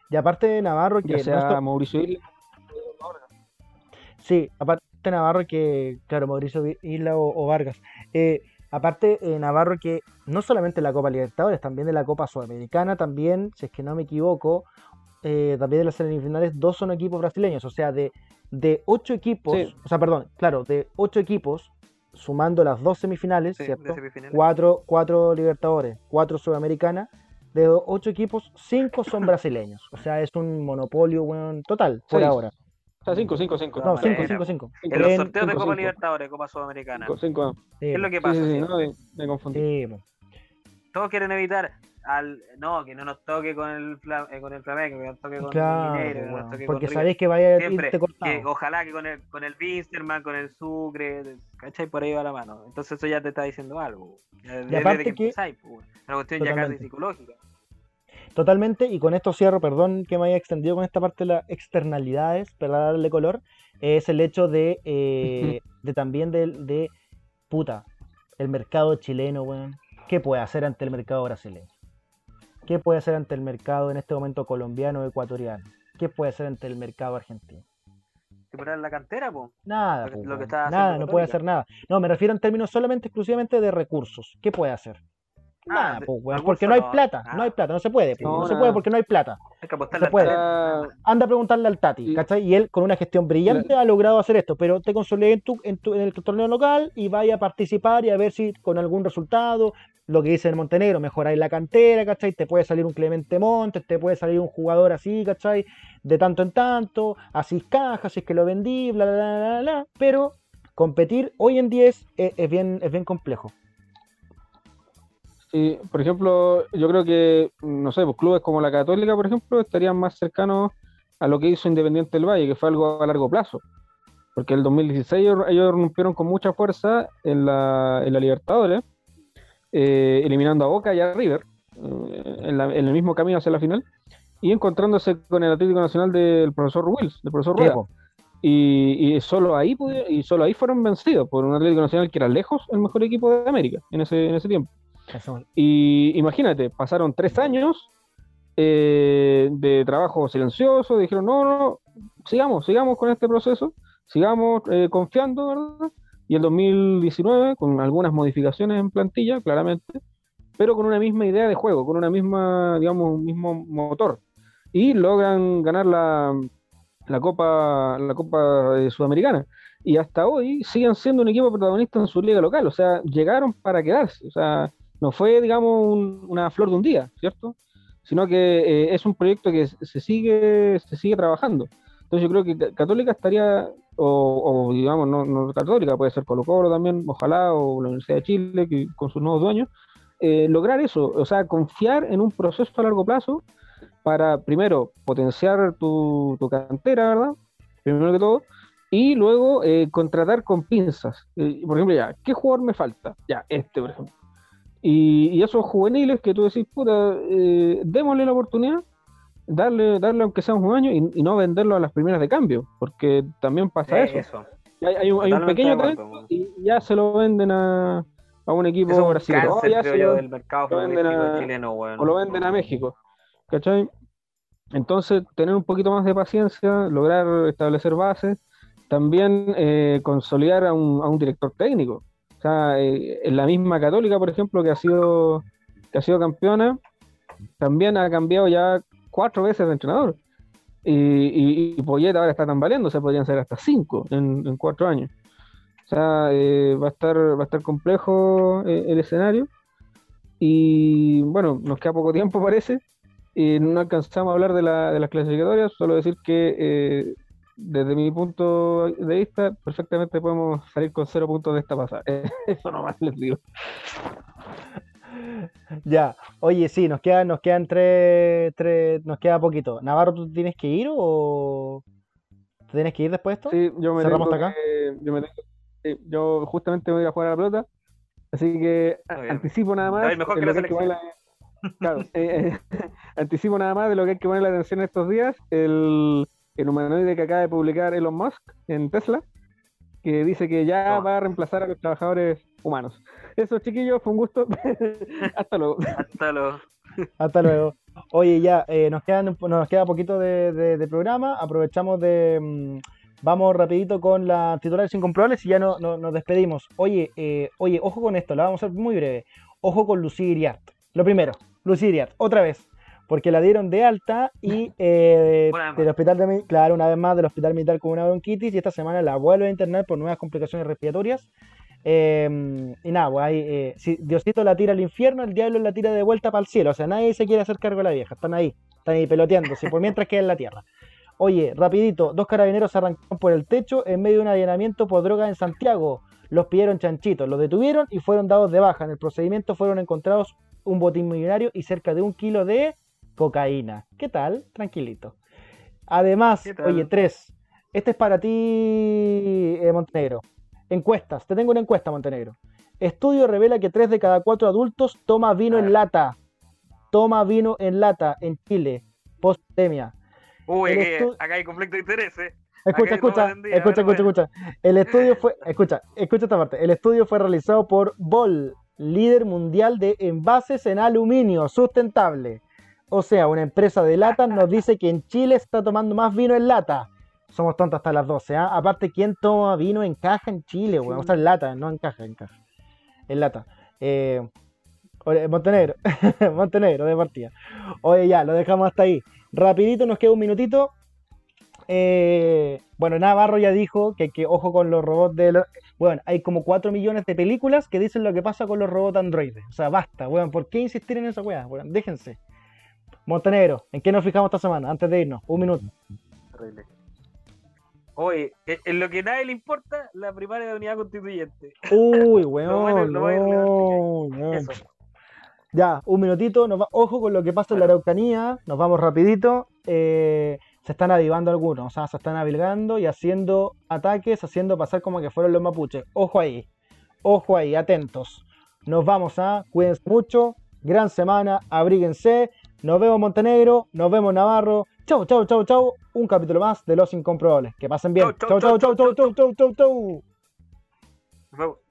Y aparte de Navarro, que Ya sea Mauricio Isla. Sí, aparte Navarro que, claro, Mauricio Isla o, o Vargas. Eh, aparte, eh, Navarro que no solamente de la Copa Libertadores, también de la Copa Sudamericana, también, si es que no me equivoco, eh, también de las semifinales, dos son equipos brasileños, o sea, de, de ocho equipos, Sí. o sea, perdón, claro, de ocho equipos, sumando las dos semifinales, Sí, ¿cierto? de semifinales. Cuatro, cuatro Libertadores, cuatro Sudamericanas, de ocho equipos, cinco son brasileños, o sea, es un monopolio, weón, total, por Seis. ahora. O sea, 5, 5, 5. No, Bueno, cinco, bueno. cinco, cinco. En los sorteos de Copa cinco. Libertadores, Copa Sudamericana. 5, 5. Sí, ¿Qué es lo que pasa? sí, sí, sí? no, me, me confundí. Todos quieren evitar al no que no nos toque con el eh, con el Flamengo, que nos toque con claro, el Mineiro, que no weón, nos toque porque con sabéis que vaya a Siempre, irte cortado. que ojalá que con el con el Winsterman, con el Sucre, ¿cachai? Por ahí va la mano. Entonces eso ya te está diciendo algo. Ya- aparte que que- empezáis, pues, una cuestión ya casi psicológica. Totalmente, y con esto cierro, perdón que me haya extendido con esta parte de las externalidades, para darle color, es el hecho de, eh, de también de, de, puta, el mercado chileno, weón. ¿Qué puede hacer ante el mercado brasileño? ¿Qué puede hacer ante el mercado en este momento colombiano o ecuatoriano? ¿Qué puede hacer ante el mercado argentino? Recuperar la cantera, pues. Nada, Lo que- po, lo que weón. está nada, no puede hacer nada. No, me refiero en términos solamente, exclusivamente de recursos. ¿Qué puede hacer? Ah, Nada, de- po, weón, recursos porque no hay plata, Ah. no hay plata, no se puede, po, No, no, se puede porque no hay plata. Hay que apostarle Se puede. anda a preguntarle al Tati, Y- ¿cachai? Y él con una gestión brillante ha logrado hacer esto, pero te consolidé en, tu, en, tu- en el torneo local y vaya a participar y a ver si con algún resultado, lo que dice en Montenegro, mejoráis la cantera, ¿cachai? Te puede salir un Clemente Montes, te puede salir un jugador así, ¿cachai? De tanto en tanto, así cajas, si es que lo vendí, bla, bla, bla, bla, bla, pero competir hoy en día es, es, es bien, es bien complejo. Sí, por ejemplo, yo creo que, no sé, pues clubes como la Católica, por ejemplo, estarían más cercanos a lo que hizo Independiente del Valle, que fue algo a largo plazo. Porque el 2016 ellos, ellos rompieron con mucha fuerza en la, en la Libertadores, eh, eliminando a Boca y a River, eh, en, la- en el mismo camino hacia la final, y encontrándose con el Atlético Nacional del profesor Wills, del profesor Rueda. Y, y solo ahí y solo ahí fueron vencidos por un Atlético Nacional que era lejos el mejor equipo de América en ese, en ese tiempo. Y imagínate, pasaron tres años eh, de trabajo silencioso, dijeron, no, no, no, sigamos, sigamos con este proceso, sigamos eh, confiando, ¿verdad? Y el 2019, con algunas modificaciones en plantilla, claramente, pero con una misma idea de juego, con una misma, digamos, un mismo motor. Y logran ganar la, la Copa, la Copa eh, Sudamericana. Y hasta hoy siguen siendo un equipo protagonista en su liga local, o sea, llegaron para quedarse, o sea, no fue, digamos, un- una flor de un día, ¿cierto? Sino que eh, es un proyecto que se sigue, se sigue trabajando. Entonces yo creo que Ca- Católica estaría, o, o, digamos, no, no Católica, puede ser Colo Colo también, ojalá, o la Universidad de Chile, que, con sus nuevos dueños, eh, lograr eso, o sea, confiar en un proceso a largo plazo para, primero, potenciar tu, tu cantera, ¿verdad? Primero que todo, y luego eh, contratar con pinzas. Eh, por ejemplo, ya, ¿qué jugador me falta? Ya, este, por ejemplo. Y, y esos juveniles que tú decís, puta, eh, démosle la oportunidad, darle, darle aunque sea un año y, y no venderlo a las primeras de cambio, porque también pasa eso. eso. Hay, hay un, hay un Totalmente pequeño talento y ya se lo venden a, a un equipo es un brasileño. cáncer, se lo- del mercado lo venden futbolístico a- chileno, weón. o lo venden a México. ¿Cachai? Entonces, tener un poquito más de paciencia, lograr establecer bases, también eh, consolidar a un, a un director técnico. Sea, eh, la misma Católica, por ejemplo, que ha sido que ha sido campeona, también ha cambiado ya cuatro veces de entrenador. Y, y, y ahora está tambaleando, o sea, podrían ser hasta cinco en, en cuatro años. O sea, eh, va a estar, va a estar complejo eh, el escenario. Y bueno, nos queda poco tiempo, parece. Y no alcanzamos a hablar de, la, de las clasificatorias, solo decir que eh, desde mi punto de vista, perfectamente podemos salir con cero puntos de esta pasada. Eso nomás les digo. Ya, oye, sí, nos quedan, nos quedan tres, tres, nos queda poquito. Navarro, ¿tú tienes que ir o te tienes que ir después de esto? Sí, yo me ¿Cerramos tengo acá? que- yo, me tengo- sí, yo justamente me voy a jugar a la pelota, así que anticipo nada más. Mejor de que lo la la- Claro, eh, eh, anticipo nada más de lo que hay que poner la atención estos días. El, el humanoide que acaba de publicar Elon Musk en Tesla, que dice que ya Toma. va a reemplazar a los trabajadores humanos. Eso, chiquillos, fue un gusto. Hasta luego. Hasta luego. Hasta luego. Oye, ya, eh, nos, quedan, nos queda poquito de, de- de programa. Aprovechamos de... mm, vamos rapidito con la titulares incomprobables y ya no, no- nos despedimos. Oye, eh, oye, ojo con esto, la vamos a hacer muy breve. ojo con Lucía Iriart. Lo primero, Lucía Iriart, otra vez. Porque la dieron de alta y eh, del hospital de, claro, una vez más del hospital militar con una bronquitis y esta semana la vuelve a internar por nuevas complicaciones respiratorias. Eh, y nada, pues ahí, eh, si Diosito la tira al infierno, el diablo la tira de vuelta para el cielo. O sea, nadie se quiere hacer cargo de la vieja. Están ahí, están ahí peloteando, si por mientras queda en la tierra. Oye, rapidito, dos carabineros arrancaron por el techo en medio de un allanamiento por droga en Santiago. Los pidieron chanchitos, los detuvieron y fueron dados de baja. En el procedimiento fueron encontrados un botín millonario y cerca de un kilo de cocaína. ¿Qué tal? Tranquilito. Además, oye, tres. Este es para ti, eh, Montenegro. Encuestas. Te tengo una encuesta, Montenegro. Estudio revela que 3 de cada 4 adultos toma vino en lata. Toma vino en lata en Chile. Post pandemia. Uy, estu- acá hay conflicto de intereses. Escucha, escucha, escucha, escucha, escucha. El estudio fue, escucha, escucha esta parte. El estudio fue realizado por Bol, líder mundial de envases en aluminio sustentable. O sea, una empresa de latas nos dice que en Chile está tomando más vino en lata. Somos tontos hasta las 12, ¿ah? Aparte, ¿quién toma vino en caja en Chile, weón? O sea, en lata, no en caja, en caja. En lata. Eh, oye, Montenegro, Montenegro de partida. Oye, ya, lo dejamos hasta ahí. Rapidito, nos queda un minutito. Eh, bueno, Navarro ya dijo que, que ojo con los robots de los... Bueno, hay como 4 millones de películas que dicen lo que pasa con los robots androides. O sea, basta, weón. ¿Por qué insistir en esa weá? Weón, déjense. Montenegro, ¿en qué nos fijamos esta semana? Antes de irnos, un minuto. Terrible. Oye, en en lo que nadie le importa, la primaria de unidad constituyente. Uy, weón. bueno- no, no. Eso. Ya, un minutito. nos va- Ojo con lo que pasa en la Araucanía. Nos vamos rapidito. Eh, se están avivando algunos. O sea, se están avilgando y haciendo ataques, haciendo pasar como que fueron los mapuches. Ojo ahí. Ojo ahí, atentos. Nos vamos a. Cuídense mucho. Gran semana. Abríguense. Nos vemos Montenegro, nos vemos Navarro. Chau, chau, chau, chau. Un capítulo más de Los Incomprobables. Que pasen bien. Chau, chau, chau, chau, chau, chau, chau, chau. Nos vemos.